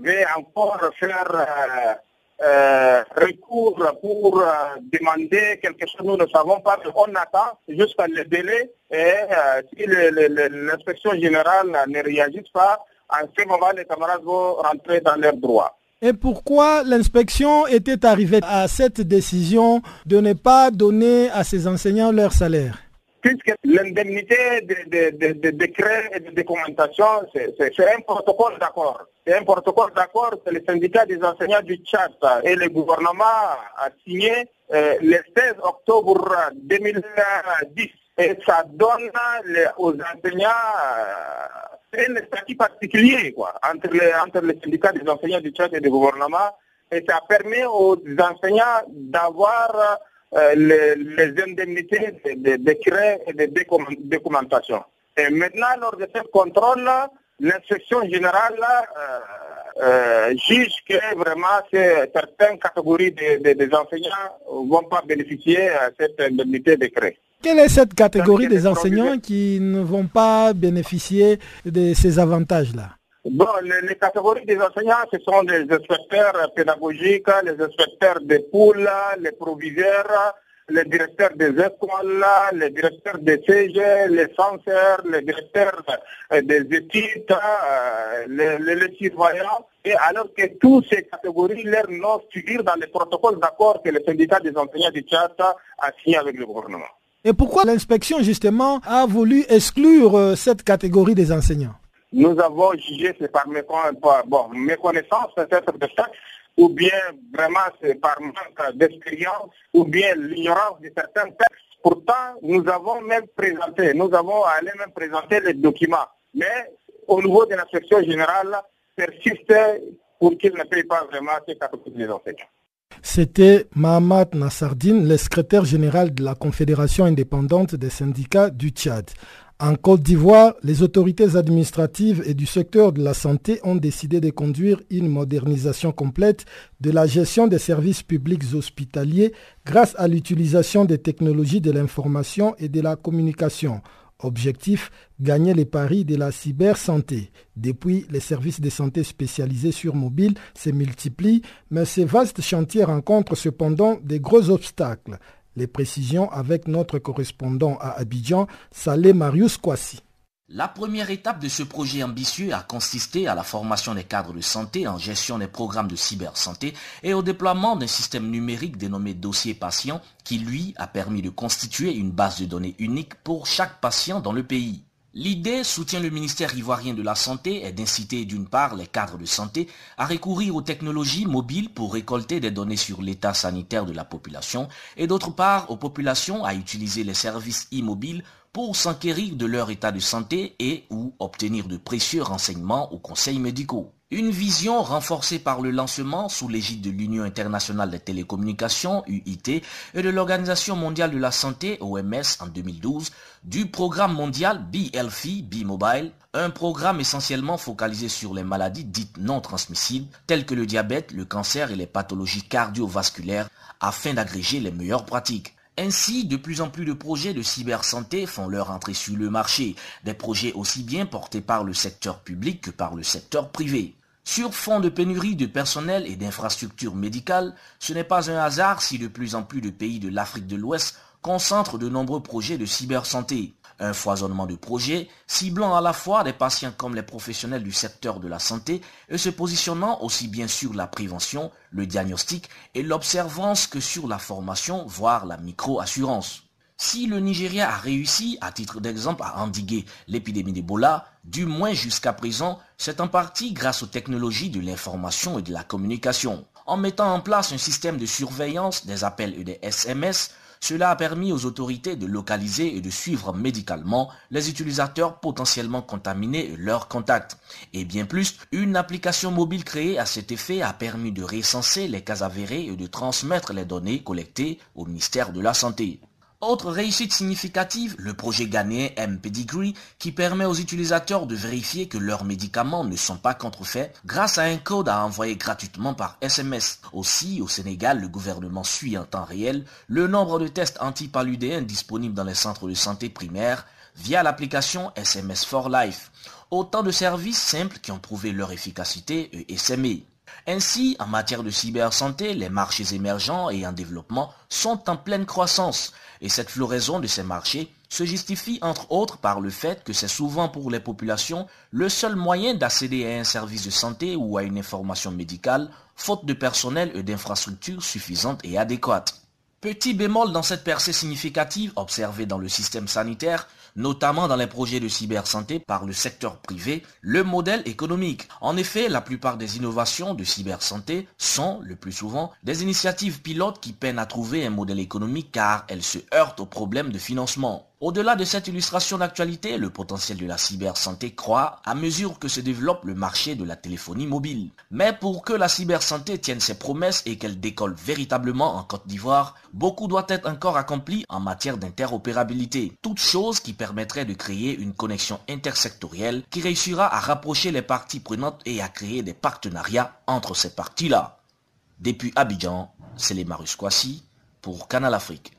veut encore faire euh, euh, recours pour euh, demander quelque chose, nous ne savons pas, on attend jusqu'à le délai et euh, si l'inspection générale ne réagit pas, en ce moment les camarades vont rentrer dans leurs droits. Et pourquoi l'inspection était arrivée à cette décision de ne pas donner à ses enseignants leur salaire? Puisque l'indemnité de, décret et de documentation, c'est un protocole d'accord. C'est un protocole d'accord que le syndicat des enseignants du Tchad et le gouvernement a signé euh, le 16 octobre 2010. Et ça donne aux enseignants euh, un statut particulier quoi, entre, les, entre le syndicat des enseignants du Tchad et le gouvernement. Et ça permet aux enseignants d'avoir les, indemnités de, décret et de documentation. Et maintenant, lors de ce contrôle, l'inspection générale juge que vraiment certaines catégories des enseignants ne vont pas bénéficier de cette indemnité de. Quelle est cette catégorie des enseignants qui ne vont pas bénéficier de ces avantages-là? Bon, les, catégories des enseignants, ce sont les inspecteurs pédagogiques, les inspecteurs des poules, les proviseurs, les directeurs des écoles, les directeurs des CG, les censeurs, les directeurs euh, des études, euh, les, les, surveillants. Et alors que toutes ces catégories, leur nom figure dans les protocoles d'accord que le syndicat des enseignants du Tchad a signé avec le gouvernement. Et pourquoi l'inspection, justement, a voulu exclure euh, cette catégorie des enseignants? Nous avons jugé, c'est par méconnaissance peut-être de ça, ou bien vraiment c'est par manque d'expérience, ou bien l'ignorance de certains textes. Pourtant, nous avons même présenté, nous avons allé même présenter les documents. Mais au niveau de l'inspection générale, persiste pour qu'ils ne payent pas vraiment ces catégories des enseignants. C'était Mahamat Nassardine, le secrétaire général de la Confédération indépendante des syndicats du Tchad. En Côte d'Ivoire, les autorités administratives et du secteur de la santé ont décidé de conduire une modernisation complète de la gestion des services publics hospitaliers grâce à l'utilisation des technologies de l'information et de la communication. Objectif, gagner les paris de la cybersanté. Depuis, les services de santé spécialisés sur mobile se multiplient, mais ces vastes chantiers rencontrent cependant des gros obstacles. Les précisions avec notre correspondant à Abidjan, Salé Marius Kwasi. La première étape de ce projet ambitieux a consisté à la formation des cadres de santé en gestion des programmes de cybersanté et au déploiement d'un système numérique dénommé dossier patient qui, lui, a permis de constituer une base de données unique pour chaque patient dans le pays. L'idée, soutient le ministère ivoirien de la Santé, est d'inciter d'une part les cadres de santé à recourir aux technologies mobiles pour récolter des données sur l'état sanitaire de la population et d'autre part aux populations à utiliser les services immobiles pour s'enquérir de leur état de santé et ou obtenir de précieux renseignements aux conseils médicaux. Une vision renforcée par le lancement sous l'égide de l'Union internationale des télécommunications, UIT, et de l'Organisation mondiale de la santé, OMS, en 2012, du programme mondial BLFI, B-Mobile, un programme essentiellement focalisé sur les maladies dites non transmissibles, telles que le diabète, le cancer et les pathologies cardiovasculaires, afin d'agréger les meilleures pratiques. Ainsi, de plus en plus de projets de cybersanté font leur entrée sur le marché, des projets aussi bien portés par le secteur public que par le secteur privé. Sur fond de pénurie de personnel et d'infrastructures médicales, ce n'est pas un hasard si de plus en plus de pays de l'Afrique de l'Ouest concentrent de nombreux projets de cybersanté. Un foisonnement de projets ciblant à la fois les patients comme les professionnels du secteur de la santé et se positionnant aussi bien sur la prévention, le diagnostic et l'observance que sur la formation, voire la micro-assurance. Si le Nigeria a réussi, à titre d'exemple, à endiguer l'épidémie d'Ebola, du moins jusqu'à présent, c'est en partie grâce aux technologies de l'information et de la communication. En mettant en place un système de surveillance des appels et des SMS, cela a permis aux autorités de localiser et de suivre médicalement les utilisateurs potentiellement contaminés et leurs contacts. Et bien plus, une application mobile créée à cet effet a permis de recenser les cas avérés et de transmettre les données collectées au ministère de la Santé. Autre réussite significative, le projet ghanéen M-Pedigree qui permet aux utilisateurs de vérifier que leurs médicaments ne sont pas contrefaits grâce à un code à envoyer gratuitement par SMS. Aussi, au Sénégal, le gouvernement suit en temps réel le nombre de tests anti-paludéens disponibles dans les centres de santé primaires via l'application SMS for Life. Autant de services simples qui ont prouvé leur efficacité et SME. Ainsi, en matière de cybersanté, les marchés émergents et en développement sont en pleine croissance. Et cette floraison de ces marchés se justifie entre autres par le fait que c'est souvent pour les populations le seul moyen d'accéder à un service de santé ou à une information médicale, faute de personnel et d'infrastructures suffisantes et adéquates. Petit bémol dans cette percée significative observée dans le système sanitaire, notamment dans les projets de cybersanté par le secteur privé, le modèle économique. En effet, la plupart des innovations de cybersanté sont, le plus souvent, des initiatives pilotes qui peinent à trouver un modèle économique car elles se heurtent aux problèmes de financement. Au-delà de cette illustration d'actualité, le potentiel de la cybersanté croît à mesure que se développe le marché de la téléphonie mobile. Mais pour que la cybersanté tienne ses promesses et qu'elle décolle véritablement en Côte d'Ivoire, beaucoup doit être encore accompli en matière d'interopérabilité. Toute chose qui permettrait de créer une connexion intersectorielle qui réussira à rapprocher les parties prenantes et à créer des partenariats entre ces parties-là. Depuis Abidjan, c'est les Marus pour Canal Afrique.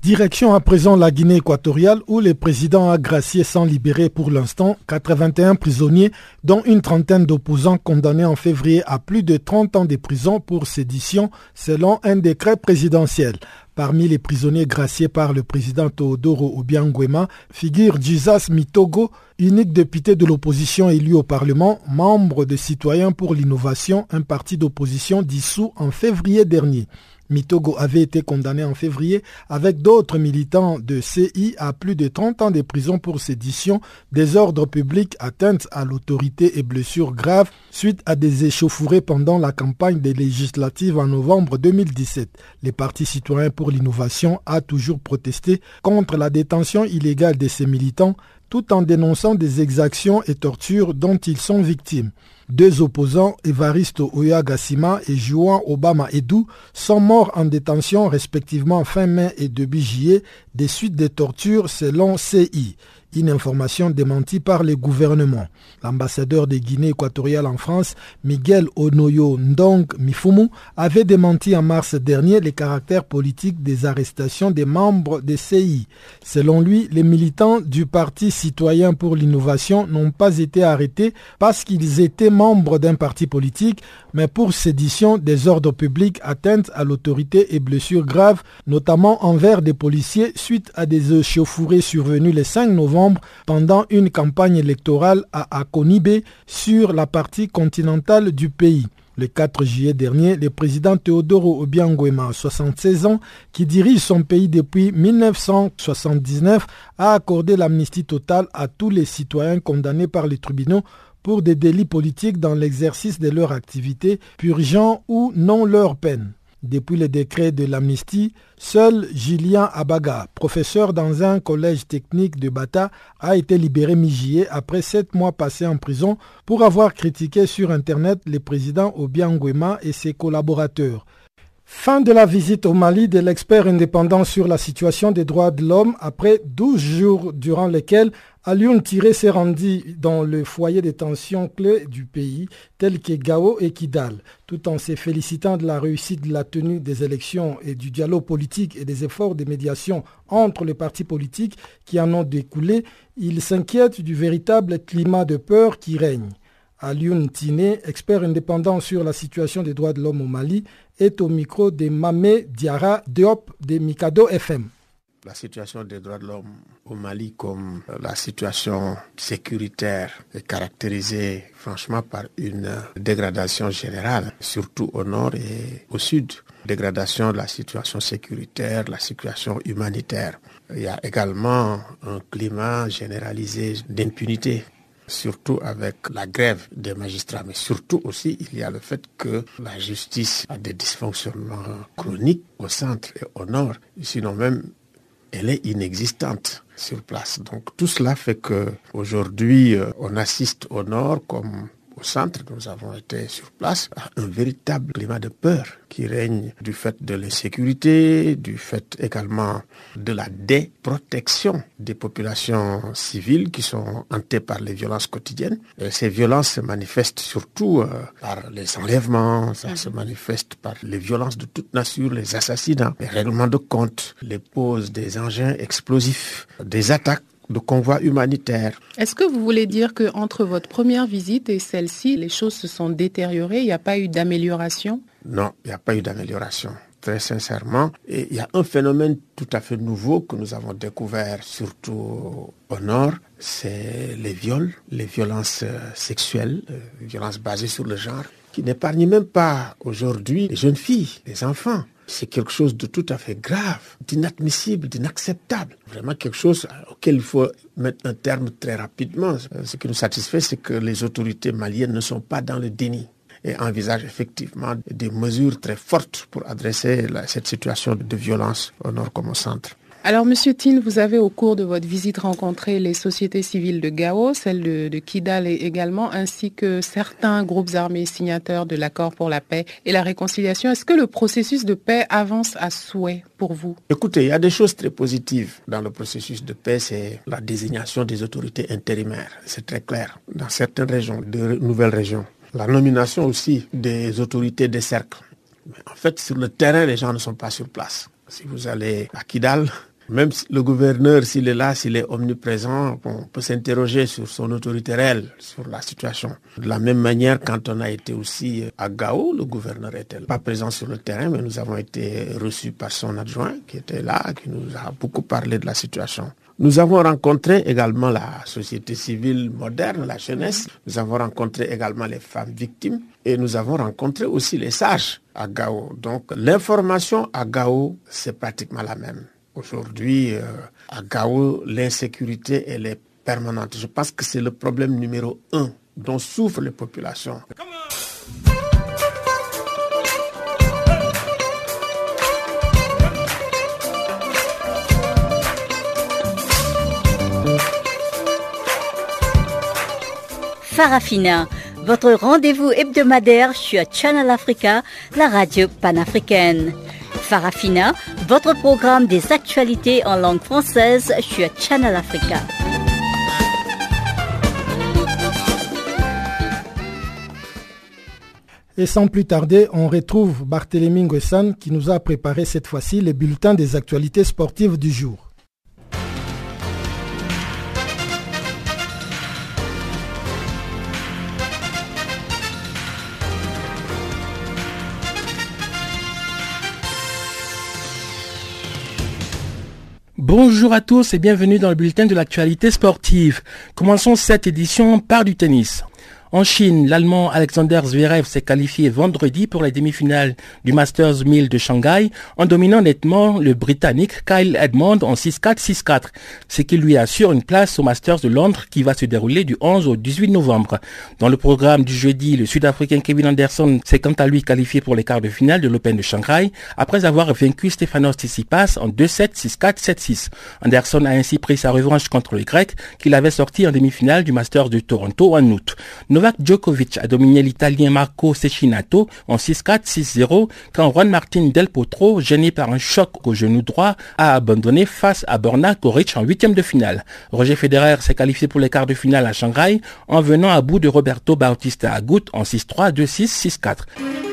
Direction à présent la Guinée équatoriale où le président a gracié sans libérer pour l'instant 81 prisonniers dont une trentaine d'opposants condamnés en février à plus de 30 ans de prison pour sédition selon un décret présidentiel. Parmi les prisonniers graciés par le président Teodoro Obiangwema figure Jesus Mitogo, unique député de l'opposition élu au Parlement, membre de Citoyens pour l'innovation, un parti d'opposition dissous en février dernier. Mitogo avait été condamné en février avec d'autres militants de CI à plus de 30 ans de prison pour sédition, désordre public, atteinte à l'autorité et blessures graves suite à des échauffourées pendant la campagne des législatives en novembre 2017. Les partis citoyens pour l'innovation a toujours protesté contre la détention illégale de ces militants tout en dénonçant des exactions et tortures dont ils sont victimes. Deux opposants, Evaristo Oyagassima et Juan Obama Edu, sont morts en détention respectivement fin mai et début juillet des suites des tortures selon CI une information démentie par le gouvernement. L'ambassadeur de Guinée équatoriale en France, Miguel Onoyo Ndong Mifumu, avait démenti en mars dernier les caractères politiques des arrestations des membres des CI. Selon lui, les militants du Parti citoyen pour l'innovation n'ont pas été arrêtés parce qu'ils étaient membres d'un parti politique, mais pour sédition des ordres publics, atteinte à l'autorité et blessures graves, notamment envers des policiers suite à des échauffourées survenues le 5 novembre pendant une campagne électorale à Akonibé sur la partie continentale du pays. Le 4 juillet dernier, le président Teodoro Obiangwema, 76 ans, qui dirige son pays depuis 1979, a accordé l'amnistie totale à tous les citoyens condamnés par les tribunaux pour des délits politiques dans l'exercice de leur activité, purgeant ou non leur peine. Depuis le décret de l'amnistie, seul Julien Abaga, professeur dans un collège technique de Bata, a été libéré mi-juillet après sept mois passés en prison pour avoir critiqué sur Internet le président Obiangwema et ses collaborateurs. Fin de la visite au Mali de l'expert indépendant sur la situation des droits de l'homme après 12 jours durant lesquels Alioune Tiré s'est rendu dans le foyer de tension clé du pays, tel que Gao et Kidal, tout en se félicitant de la réussite de la tenue des élections et du dialogue politique et des efforts de médiation entre les partis politiques qui en ont découlé, il s'inquiète du véritable climat de peur qui règne. Alioune Tiné, expert indépendant sur la situation des droits de l'homme au Mali, est au micro de Mamé Diara Diop de Mikado FM. La situation des droits de l'homme au Mali comme la situation sécuritaire est caractérisée franchement par une dégradation générale, surtout au nord et au sud. Dégradation de la situation sécuritaire, la situation humanitaire. Il y a également un climat généralisé d'impunité surtout avec la grève des magistrats, mais surtout aussi il y a le fait que la justice a des dysfonctionnements chroniques au centre et au nord, sinon même elle est inexistante sur place. Donc tout cela fait que aujourd'hui euh, on assiste au nord comme au centre, nous avons été sur place, un véritable climat de peur qui règne du fait de l'insécurité, du fait également de la déprotection des populations civiles qui sont hantées par les violences quotidiennes. Et ces violences se manifestent surtout euh, par les enlèvements, ça se manifeste par les violences de toute nature, les assassinats, les règlements de compte, les poses des engins explosifs, des attaques de convois humanitaires. Est-ce que vous voulez dire qu'entre votre première visite et celle-ci, les choses se sont détériorées Il n'y a pas eu d'amélioration? Non, il n'y a pas eu d'amélioration. Très sincèrement, et il y a un phénomène tout à fait nouveau que nous avons découvert surtout au nord, c'est les viols, les violences euh, sexuelles, les euh, violences basées sur le genre, qui n'épargnent même pas aujourd'hui les jeunes filles, les enfants c'est quelque chose de tout à fait grave, d'inadmissible, d'inacceptable. Vraiment quelque chose auquel il faut mettre un terme très rapidement. Ce qui nous satisfait, c'est que les autorités maliennes ne sont pas dans le déni et envisagent effectivement des mesures très fortes pour adresser cette situation de violence au nord comme au centre. Alors, Monsieur Tin, vous avez au cours de votre visite rencontré les sociétés civiles de Gao, celles de, Kidal également, ainsi que certains groupes armés signataires de l'accord pour la paix et la réconciliation. Est-ce que le processus de paix avance à souhait pour vous? Écoutez, il y a des choses très positives dans le processus de paix, c'est la désignation des autorités intérimaires. C'est très clair. Dans certaines régions, de nouvelles régions. La nomination aussi des autorités des cercles. En fait, sur le terrain, les gens ne sont pas sur place. Si vous allez à Kidal, même le gouverneur, s'il est là, s'il est omniprésent, on peut s'interroger sur son autorité réelle, sur la situation. De la même manière, quand on a été aussi à Gao, le gouverneur était pas présent sur le terrain, mais nous avons été reçus par son adjoint qui était là, qui nous a beaucoup parlé de la situation. Nous avons rencontré également la société civile moderne, la jeunesse. Nous avons rencontré également les femmes victimes et nous avons rencontré aussi les sages à Gao. Donc l'information à Gao, c'est pratiquement la même. Aujourd'hui, euh, à Gao, l'insécurité, elle est permanente. Je pense que c'est le problème numéro un dont souffrent les populations. Farafina, votre rendez-vous hebdomadaire sur Channel Africa, la radio panafricaine. Farafina, votre programme des actualités en langue française sur Channel Africa. Et sans plus tarder, on retrouve Barthélémy Nguessan qui nous a préparé cette fois-ci les bulletins des actualités sportives du jour. Bonjour à tous et bienvenue dans le bulletin de l'actualité sportive. Commençons cette édition par du tennis. En Chine, l'Allemand Alexander Zverev s'est qualifié vendredi pour les demi-finales du Masters 1000 de Shanghai en dominant nettement le Britannique Kyle Edmond en 6-4, 6-4, ce qui lui assure une place au Masters de Londres qui va se dérouler du 11 au 18 novembre. Dans le programme du jeudi, le Sud-Africain Kevin Anderson s'est quant à lui qualifié pour les quarts de finale de l'Open de Shanghai après avoir vaincu Stefanos Tsitsipas en 2-7, 6-4, 7-6. Anderson a ainsi pris sa revanche contre le Grec qu'il avait sorti en demi-finale du Masters de Toronto en août. Novak Djokovic a dominé l'Italien Marco Cecchinato en 6-4, 6-0 quand Juan Martin Del Potro, gêné par un choc au genou droit, a abandonné face à Borna Koric en huitième de finale. Roger Federer s'est qualifié pour les quarts de finale à Shanghai en venant à bout de Roberto Bautista Agut en 6-3, 2-6, 6-4.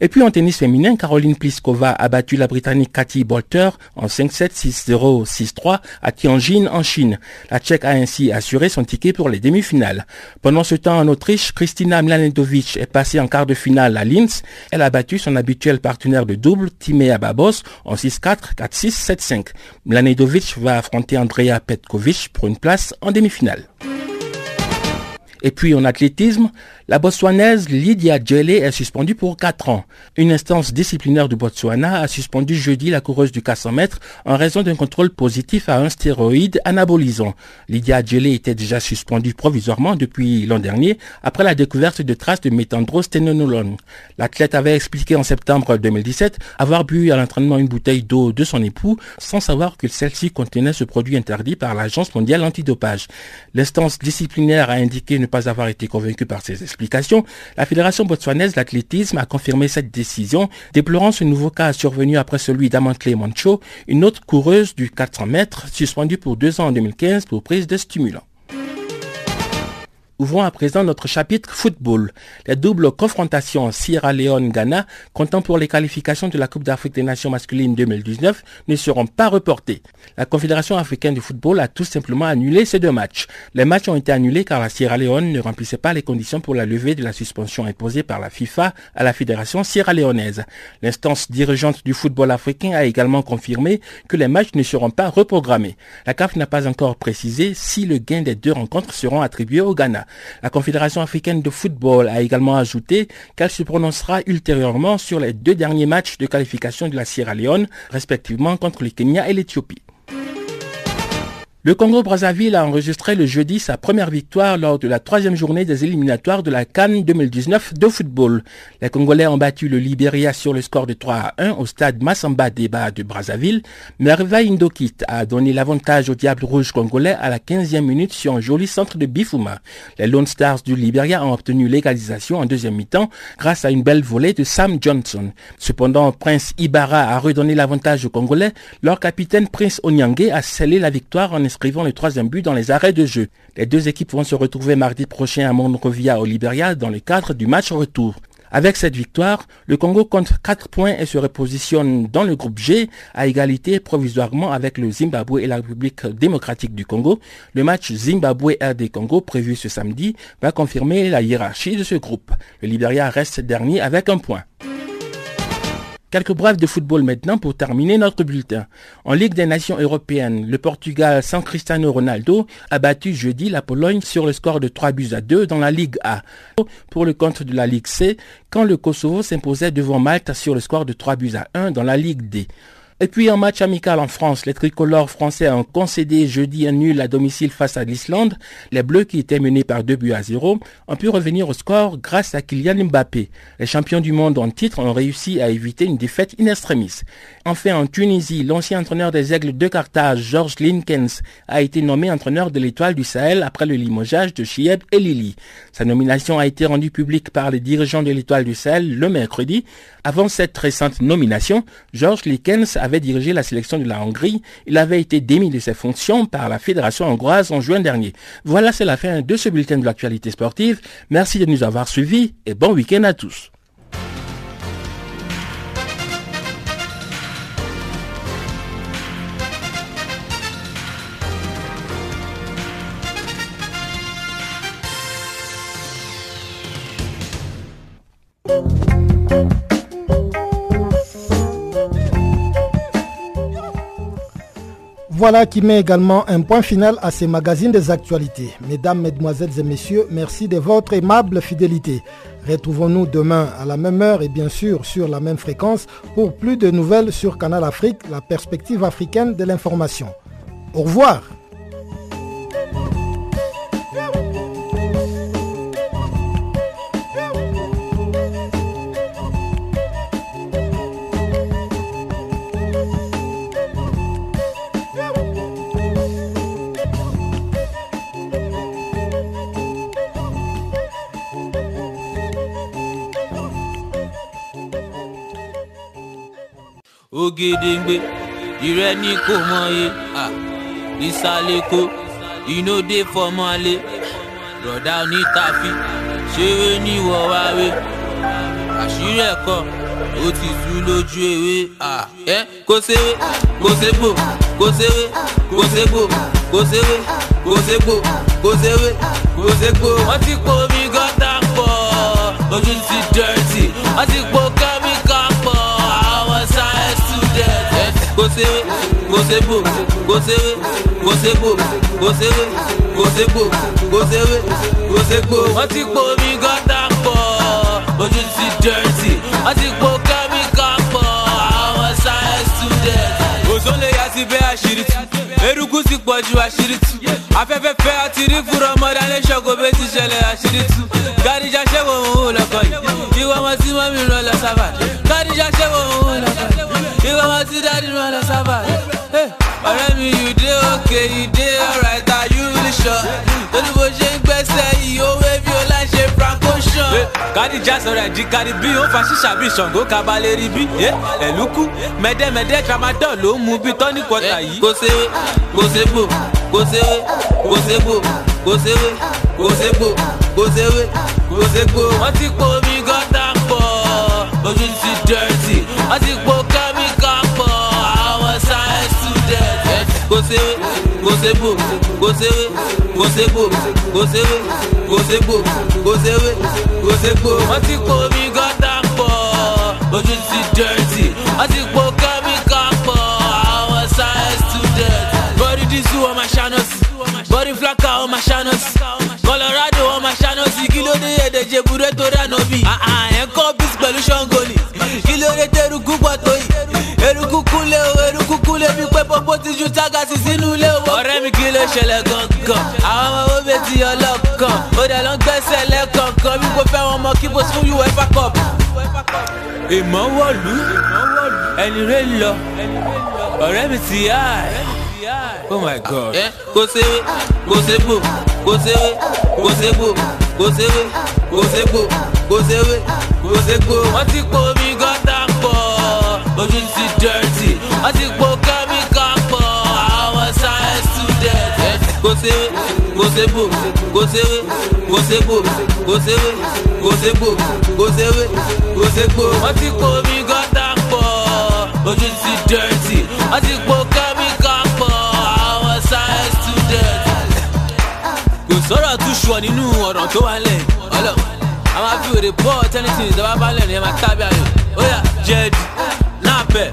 Et puis en tennis féminin, Caroline Pliskova a battu la Britannique Cathy Bolter en 5-7, 6-0, 6-3 à Tianjin en Chine. La Tchèque a ainsi assuré son ticket pour les demi-finales. Pendant ce temps en Autriche, Kristina Mladenovic est passée en quart de finale à Linz. Elle a battu son habituel partenaire de double, Timea Babos, en 6-4, 4-6, 7-5. Mladenovic va affronter Andrea Petkovic pour une place en demi-finale. Et puis en athlétisme, la Botswanaise Lydia Djele est suspendue pour 4 ans. Une instance disciplinaire du Botswana a suspendu jeudi la coureuse du 400 mètres en raison d'un contrôle positif à un stéroïde anabolisant. Lydia Djele était déjà suspendue provisoirement depuis l'an dernier après la découverte de traces de méthandrosténonolone. L'athlète avait expliqué en septembre 2017 avoir bu à l'entraînement une bouteille d'eau de son époux sans savoir que celle-ci contenait ce produit interdit par l'Agence mondiale antidopage. L'instance disciplinaire a indiqué ne pas avoir été convaincue par ces explications, la Fédération botswanaise d'athlétisme a confirmé cette décision, déplorant ce nouveau cas survenu après celui d'Amantle Mancho, une autre coureuse du 400 mètres, suspendue pour deux ans en 2015 pour prise de stimulants. Ouvrons à présent notre chapitre football. Les doubles confrontations Sierra Leone-Ghana, comptant pour les qualifications de la Coupe d'Afrique des Nations masculines 2019, ne seront pas reportées. La Confédération africaine de football a tout simplement annulé ces deux matchs. Les matchs ont été annulés car la Sierra Leone ne remplissait pas les conditions pour la levée de la suspension imposée par la FIFA à la Fédération sierra-léonaise. L'instance dirigeante du football africain a également confirmé que les matchs ne seront pas reprogrammés. La CAF n'a pas encore précisé si le gain des deux rencontres seront attribués au Ghana. La Confédération africaine de football a également ajouté qu'elle se prononcera ultérieurement sur les deux derniers matchs de qualification de la Sierra Leone, respectivement contre le Kenya et l'Éthiopie. Le Congo-Brazzaville a enregistré le jeudi sa première victoire lors de la troisième journée des éliminatoires de la Cannes 2019 de football. Les Congolais ont battu le Libéria sur le score de 3 à 1 au stade Massamba Débat de Brazzaville. Merveille Indokit a donné l'avantage au Diable Rouge congolais à la 15e minute sur un joli centre de Bifuma. Les Lone Stars du Libéria ont obtenu l'égalisation en deuxième mi-temps grâce à une belle volée de Sam Johnson. Cependant, Prince Ibarra a redonné l'avantage aux Congolais. Leur capitaine Prince Onyangue a scellé la victoire en inscrivant le troisième but dans les arrêts de jeu. Les deux équipes vont se retrouver mardi prochain à Monrovia au Libéria dans le cadre du match retour. Avec cette victoire, le Congo compte 4 points et se repositionne dans le groupe G à égalité provisoirement avec le Zimbabwe et la République démocratique du Congo. Le match Zimbabwe-RD Congo prévu ce samedi va confirmer la hiérarchie de ce groupe. Le Libéria reste dernier avec un point. Quelques brefs de football maintenant pour terminer notre bulletin. En Ligue des Nations européennes, le Portugal sans Cristiano Ronaldo a battu jeudi la Pologne sur le score de 3 buts à 2 dans la Ligue A. Pour le compte de la Ligue C, quand le Kosovo s'imposait devant Malte sur le score de 3 buts à 1 dans la Ligue D. Et puis en match amical en France, les tricolores français ont concédé jeudi un nul à domicile face à l'Islande. Les Bleus qui étaient menés par 2 buts à 0 ont pu revenir au score grâce à Kylian Mbappé. Les champions du monde en titre ont réussi à éviter une défaite in extremis. Enfin en Tunisie, l'ancien entraîneur des Aigles de Carthage, Georges Linkens, a été nommé entraîneur de l'étoile du Sahel après le limogeage de Chieb et Lili. Sa nomination a été rendue publique par les dirigeants de l'étoile du Sahel le mercredi. Avant cette récente nomination, Georges Linkens avait dirigé la sélection de la Hongrie. Il avait été démis de ses fonctions par la Fédération hongroise en juin dernier. Voilà, c'est la fin de ce bulletin de l'actualité sportive. Merci de nous avoir suivis et bon week-end à tous. Voilà qui met également un point final à ces magazines des actualités. Mesdames, Mesdemoiselles et Messieurs, merci de votre aimable fidélité. Retrouvons-nous demain à la même heure et bien sûr sur la même fréquence pour plus de nouvelles sur Canal Afrique, la perspective africaine de l'information. Au revoir. Ògèdèǹgbè ìrẹ́ ní kò mọye. Ìsàlẹ̀kọ ìnòdè fọmọlé. Rọ̀dá onítàfi ṣeré níwọ̀ wáwé àṣírí ẹ̀kọ́ ó ti tú lójú ewé. Ẹ kó séwé kó ségbò kó séwé kó ségbò kó séwé kó ségbò kó séwé kó ségbò wọ́n ti po omi gọ́tà pọ̀ ojú ti dẹ́rẹ́tì wọ́n ti po kẹ́míkà kó séwé kó ségbò kó séwé kó ségbò wọ́n ti po omi gọ́tà pọ̀ ojú ti dẹ́rẹ́tì wọ́n ti po kẹ́míkà pọ̀ àwọn sáyẹ́nsì student. òṣòlè yà ti bẹ́ àṣírí tú eruku ti pọ̀ ju àṣírí tú afẹ́fẹ́ fẹ́ àti rí fúnra ṣọ́kò bẹ́ẹ̀ ti ṣẹlẹ̀ àṣírí tú kádìjà sọ̀rọ̀ ẹ̀dí kárí bí ó fa ṣíṣà bí ṣàngó kabalẹ̀ rí bí ẹ̀lúkú mẹ́dẹ́mẹ́dẹ́ tramadol ló ń mu bí tọ́ní kọta yìí. kò séwé kò ségbò kò kò ségbò kò séwé kò wọ́n ti po omi gọ́tà pọ̀ ojú ti dẹ́rẹ́tì wọ́n ti po kẹ́míkà pọ̀ àwọn sáyẹ́nsì student. kò séwé kò ségbò kò kò ségbò kò séwé kò ségbò. wọ́n ti po omi gọ́tà pọ̀ ojú ti dẹ́rẹ́tì wọ́n ti po kẹ́míkà pọ̀ àwọn sáyẹ́nsì student. body disu ọmọ ṣáná sí body flaka ọmọ ṣáná sí colorado ọmọ ṣáná sí kí ló dé èdè jebure tó dáná bí. ẹ̀ ń kọ́ bísí pẹ̀lú ṣọ́ngọ ni kí ló dé tẹ́rùkú pọ̀ tó yìí eruku kúnlẹ̀ o eruku kúnlẹ̀ bí pé pọ́pọ́ ti ju tágàsì sínú ilé o. ọ̀rẹ́ mi kí ló ṣẹlẹ̀ gangan àwọn ọmọ owó bẹ́ẹ̀ ti ọlọ́kan ó dẹ̀ ló ń gbẹ́sẹ̀ lẹ́kọ̀ọ̀kan bí kò fẹ́ wọn mọ kí bó fún uefa cup. ìmọ̀ wọ̀lú. Ẹni rẹ̀ lọ. Ọ̀rẹ́ mi ti yá. Ẹ̀. oh my god. kò séwé kò ségbò kò séwé kò ségbò kò séwé kò ségbò kò séwé kò ségbò. wọ́n ti po omi gọ́tà pọ̀. Ojú ti dẹ́rẹ́tì wọ́n ti po sépò kó séré kó sépò kó séré kó sépò kó séré kó sépò. wọ́n ti kó mi gọ́tà pọ̀ ojú ti dẹ́rẹ́tì wọ́n ti po kẹ́míkà pọ̀ àwọn science student. kò sọ̀rọ̀ tún ṣùọ nínú ọ̀ràn tó wà lẹ̀ ọlọ́ àwọn afẹ́wèrè bọ́ọ̀ tẹ́nitì ìjọba balẹ̀ ni ẹ tábí ayò ó yà jẹ́ẹ̀dì náà bẹ̀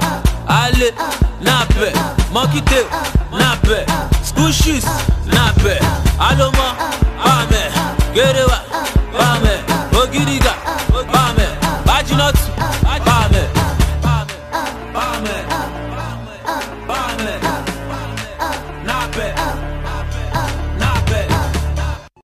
alẹ́ náà bẹ̀ mọ́kítẹ́ náà bẹ̀. bushes nape aloma ame gerewa bame ogiriga bame bajinot